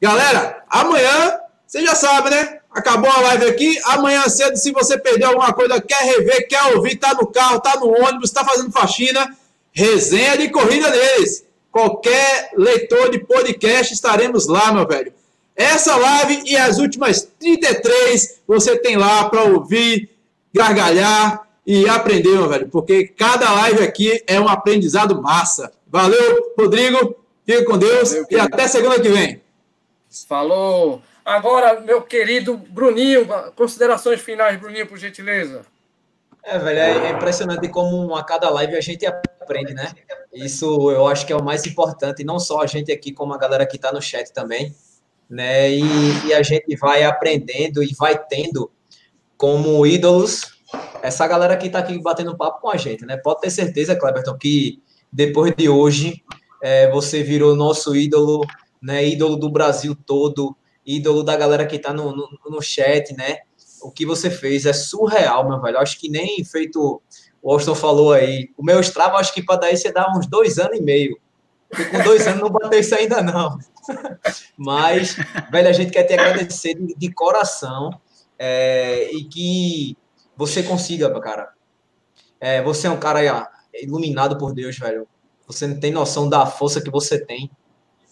galera, amanhã, você já sabe, né? Acabou a live aqui. Amanhã cedo, se você perdeu alguma coisa, quer rever, quer ouvir, tá no carro, tá no ônibus, tá fazendo faxina, resenha de corrida deles qualquer leitor de podcast, estaremos lá, meu velho. Essa live e as últimas 33 você tem lá para ouvir, gargalhar e aprender, meu velho, porque cada live aqui é um aprendizado massa. Valeu, Rodrigo, fica com Deus Valeu, e até segunda que vem. Falou. Agora, meu querido Bruninho, considerações finais, Bruninho, por gentileza. É, velho, é impressionante como a cada live a gente aprende, né? Isso eu acho que é o mais importante, não só a gente aqui, como a galera que está no chat também, né? E, e, a gente vai aprendendo e vai tendo como ídolos essa galera que está aqui batendo papo com a gente, né? Pode ter certeza, Cleberton, que depois de hoje é, você virou nosso ídolo, né? Ídolo do Brasil todo, ídolo da galera que está no, no, no chat, né? O que você fez é surreal, meu velho. Acho que nem feito o Austin falou aí. O meu Strava, acho que para isso ia dar uns dois anos e meio. Porque com dois anos não bateu isso ainda, não. Mas, velho, a gente quer te agradecer de, de coração é, e que você consiga, cara. É, você é um cara iluminado por Deus, velho. Você não tem noção da força que você tem,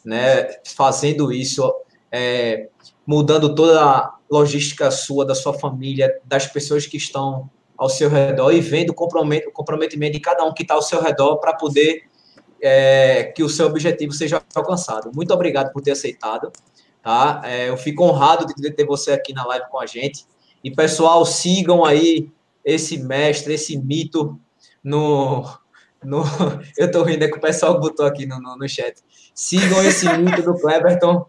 né? Fazendo isso, é, mudando toda logística sua, da sua família, das pessoas que estão ao seu redor e vendo o comprometimento de cada um que está ao seu redor para poder é, que o seu objetivo seja alcançado. Muito obrigado por ter aceitado. Tá? É, eu fico honrado de ter você aqui na live com a gente. E, pessoal, sigam aí esse mestre, esse mito no. no eu estou rindo, é que o pessoal botou aqui no, no, no chat. Sigam esse mito do Cleberton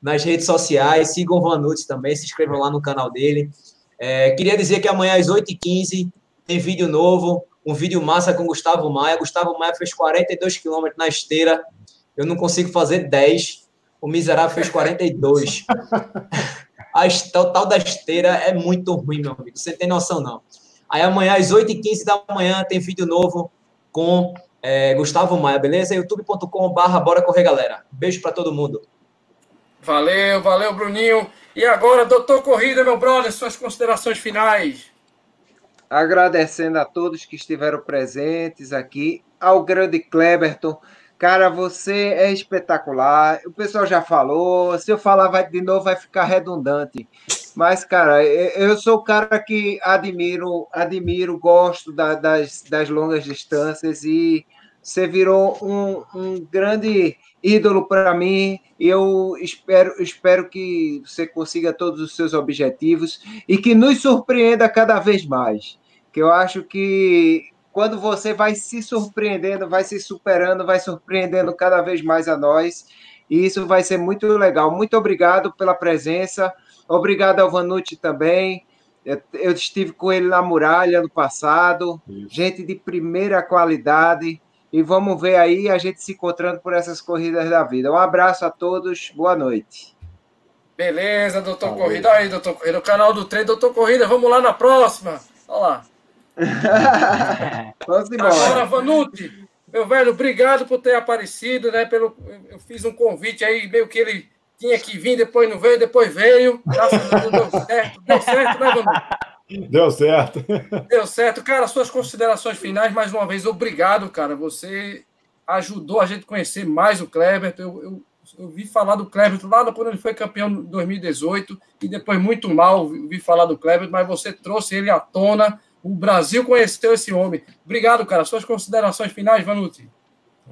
nas redes sociais, sigam o Vanucci também, se inscrevam lá no canal dele. É, queria dizer que amanhã às 8h15 tem vídeo novo, um vídeo massa com Gustavo Maia. Gustavo Maia fez 42 quilômetros na esteira, eu não consigo fazer 10, o miserável fez 42. A tal, tal da esteira é muito ruim, meu amigo, você tem noção não. Aí amanhã às 8h15 da manhã tem vídeo novo com é, Gustavo Maia, beleza? youtube.com/barra Bora Correr Galera. Beijo para todo mundo. Valeu, valeu, Bruninho. E agora, doutor Corrida, meu brother, suas considerações finais. Agradecendo a todos que estiveram presentes aqui, ao grande Kleberton. Cara, você é espetacular. O pessoal já falou. Se eu falar vai, de novo, vai ficar redundante. Mas, cara, eu sou o cara que admiro, admiro, gosto da, das, das longas distâncias e você virou um, um grande ídolo para mim. Eu espero, espero que você consiga todos os seus objetivos e que nos surpreenda cada vez mais. Que eu acho que quando você vai se surpreendendo, vai se superando, vai surpreendendo cada vez mais a nós. E isso vai ser muito legal. Muito obrigado pela presença. Obrigado ao Vanucci também. Eu estive com ele na muralha no passado. Gente de primeira qualidade e vamos ver aí a gente se encontrando por essas corridas da vida. Um abraço a todos, boa noite. Beleza, doutor Valeu. Corrida. Aí, doutor Corrida, o canal do trem, doutor Corrida. Vamos lá na próxima. Olha lá. Vamos embora. Agora, Vanucci, meu velho, obrigado por ter aparecido, né? Pelo, eu fiz um convite aí, meio que ele tinha que vir, depois não veio, depois veio. Graças a Deus deu certo. Deu certo, né, Vanucci? Deu certo. Deu certo. Cara, suas considerações finais, mais uma vez, obrigado, cara. Você ajudou a gente a conhecer mais o Kleber. Eu, eu, eu vi falar do Kleber lá quando ele foi campeão em 2018 e depois muito mal vi falar do Kleber, mas você trouxe ele à tona. O Brasil conheceu esse homem. Obrigado, cara. Suas considerações finais, Vanucci.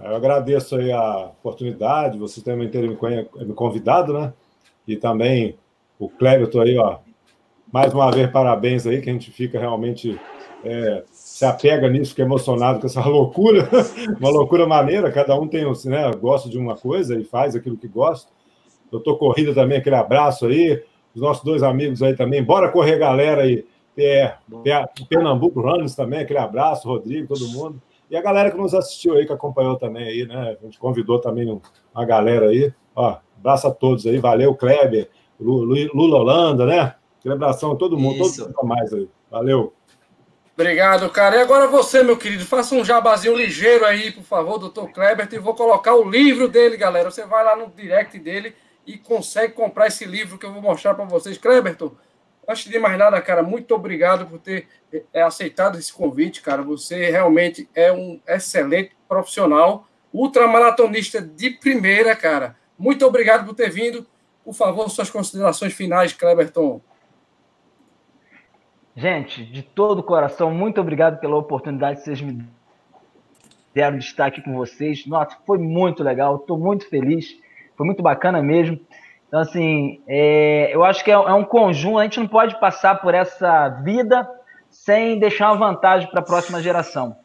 Eu agradeço aí a oportunidade, você também ter me convidado, né? E também o Kleber, aí, ó. Mais uma vez, parabéns aí, que a gente fica realmente é, se apega nisso, fica emocionado com essa loucura, uma loucura maneira, cada um tem, né, gosta de uma coisa e faz aquilo que gosta. Doutor Corrida também, aquele abraço aí, os nossos dois amigos aí também, bora correr galera aí, é, é, Pernambuco Runners também, aquele abraço, Rodrigo, todo mundo. E a galera que nos assistiu aí, que acompanhou também aí, né, a gente convidou também uma galera aí, ó, abraço a todos aí, valeu, Kleber, Lula Holanda, né, aquele abração a todo mundo, Isso. todo mundo mais aí, valeu. Obrigado, cara. E agora você, meu querido, faça um jabazinho ligeiro aí, por favor, doutor Kleber, e vou colocar o livro dele, galera. Você vai lá no direct dele e consegue comprar esse livro que eu vou mostrar para vocês. Kleberton, antes de mais nada, cara, muito obrigado por ter é, aceitado esse convite, cara. Você realmente é um excelente profissional, ultramaratonista de primeira, cara. Muito obrigado por ter vindo. Por favor, suas considerações finais, Kleberton. Gente, de todo o coração, muito obrigado pela oportunidade que vocês me deram de estar aqui com vocês. Nossa, foi muito legal, estou muito feliz, foi muito bacana mesmo. Então, assim, é, eu acho que é, é, um conjunto, a gente não pode passar por essa vida sem deixar uma vantagem para a próxima geração.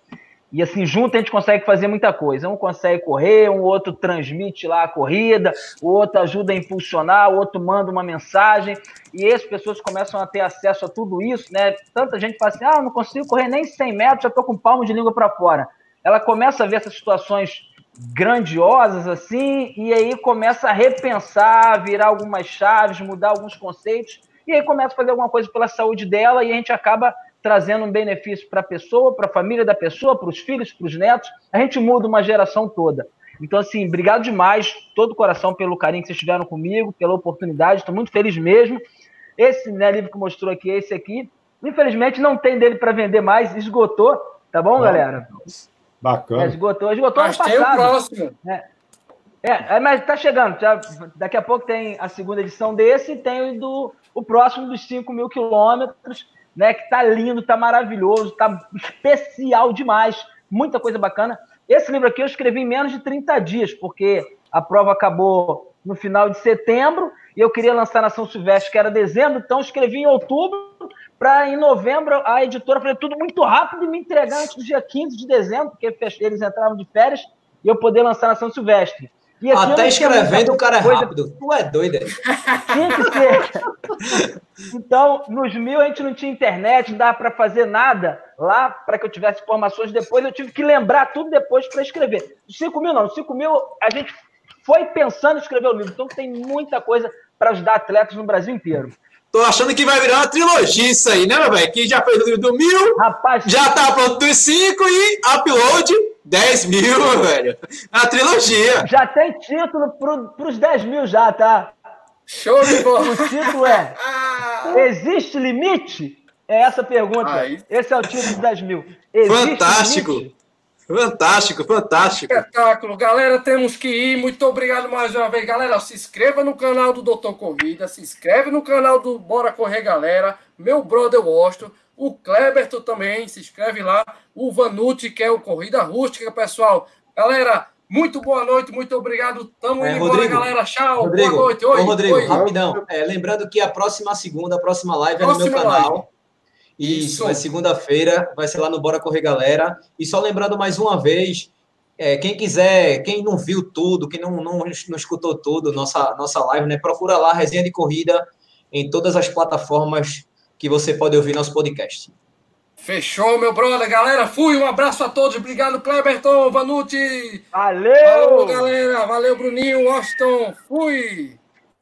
E assim, junto a gente consegue fazer muita coisa. Um consegue correr, um outro transmite lá a corrida, o outro ajuda a impulsionar, o outro manda uma mensagem. E essas pessoas começam a ter acesso a tudo isso, né? Tanta gente fala assim: ah, não consigo correr nem 100 metros, já estou com palmo de língua para fora. Ela começa a ver essas situações grandiosas assim, e aí começa a repensar, virar algumas chaves, mudar alguns conceitos, e aí começa a fazer alguma coisa pela saúde dela, e a gente acaba trazendo um benefício para a pessoa, para a família da pessoa, para os filhos, para os netos. A gente muda uma geração toda. Então, assim, obrigado demais, todo o coração, pelo carinho que vocês tiveram comigo, pela oportunidade. Estou muito feliz mesmo. Esse né, livro que mostrou aqui, esse aqui, infelizmente não tem dele para vender mais, esgotou. Tá bom, galera? Bacana. É, esgotou, esgotou mas ano passado. Tem o próximo. É. É, é, mas tá chegando. Já, daqui a pouco tem a segunda edição desse e tem o, do, o próximo dos 5 mil quilômetros né? Que tá lindo, tá maravilhoso, tá especial demais, muita coisa bacana. Esse livro aqui eu escrevi em menos de 30 dias, porque a prova acabou no final de setembro e eu queria lançar na São Silvestre, que era dezembro, então escrevi em outubro para em novembro a editora fazer tudo muito rápido e me entregar antes do dia 15 de dezembro, porque eles entravam de férias e eu poder lançar na São Silvestre. Até escrevendo o cara é rápido. Tu é doido. Tinha que ser. Então, nos mil a gente não tinha internet, não dava para fazer nada lá para que eu tivesse informações depois. Eu tive que lembrar tudo depois para escrever. Os 5 mil não, os 5 mil a gente foi pensando em escrever o livro. Então tem muita coisa para ajudar atletas no Brasil inteiro. Tô achando que vai virar uma trilogia isso aí, né, meu velho? Que já fez o livro do mil, Rapaz, já tá pronto dos cinco e upload 10 mil, velho. A trilogia. Já tem título pro, pros 10 mil já, tá? Show de bola. O título é Existe limite? É essa a pergunta. Aí. Esse é o título dos 10 mil. Existe Fantástico. Limite? Fantástico, fantástico. Espetáculo. Galera, temos que ir. Muito obrigado mais uma vez. Galera, se inscreva no canal do Doutor Corrida, se inscreve no canal do Bora Correr Galera, meu brother Washington, o Kleberto também, se inscreve lá, o Vanucci, que é o Corrida Rústica, pessoal. Galera, muito boa noite, muito obrigado. Tamo é, indo embora, galera. Tchau. Rodrigo, boa noite. Oi, ô, Rodrigo, oi. rapidão. É, lembrando que a próxima segunda, a próxima live próxima é no meu canal. Live. Isso, é segunda-feira, vai ser lá no Bora Correr Galera. E só lembrando mais uma vez, é, quem quiser, quem não viu tudo, quem não, não, não escutou tudo, nossa, nossa live, né? Procura lá, resenha de corrida, em todas as plataformas que você pode ouvir nosso podcast. Fechou, meu brother. Galera, fui. Um abraço a todos. Obrigado, Cleberton, Vanucci. Valeu! Valeu, galera. Valeu, Bruninho, Washington. Fui.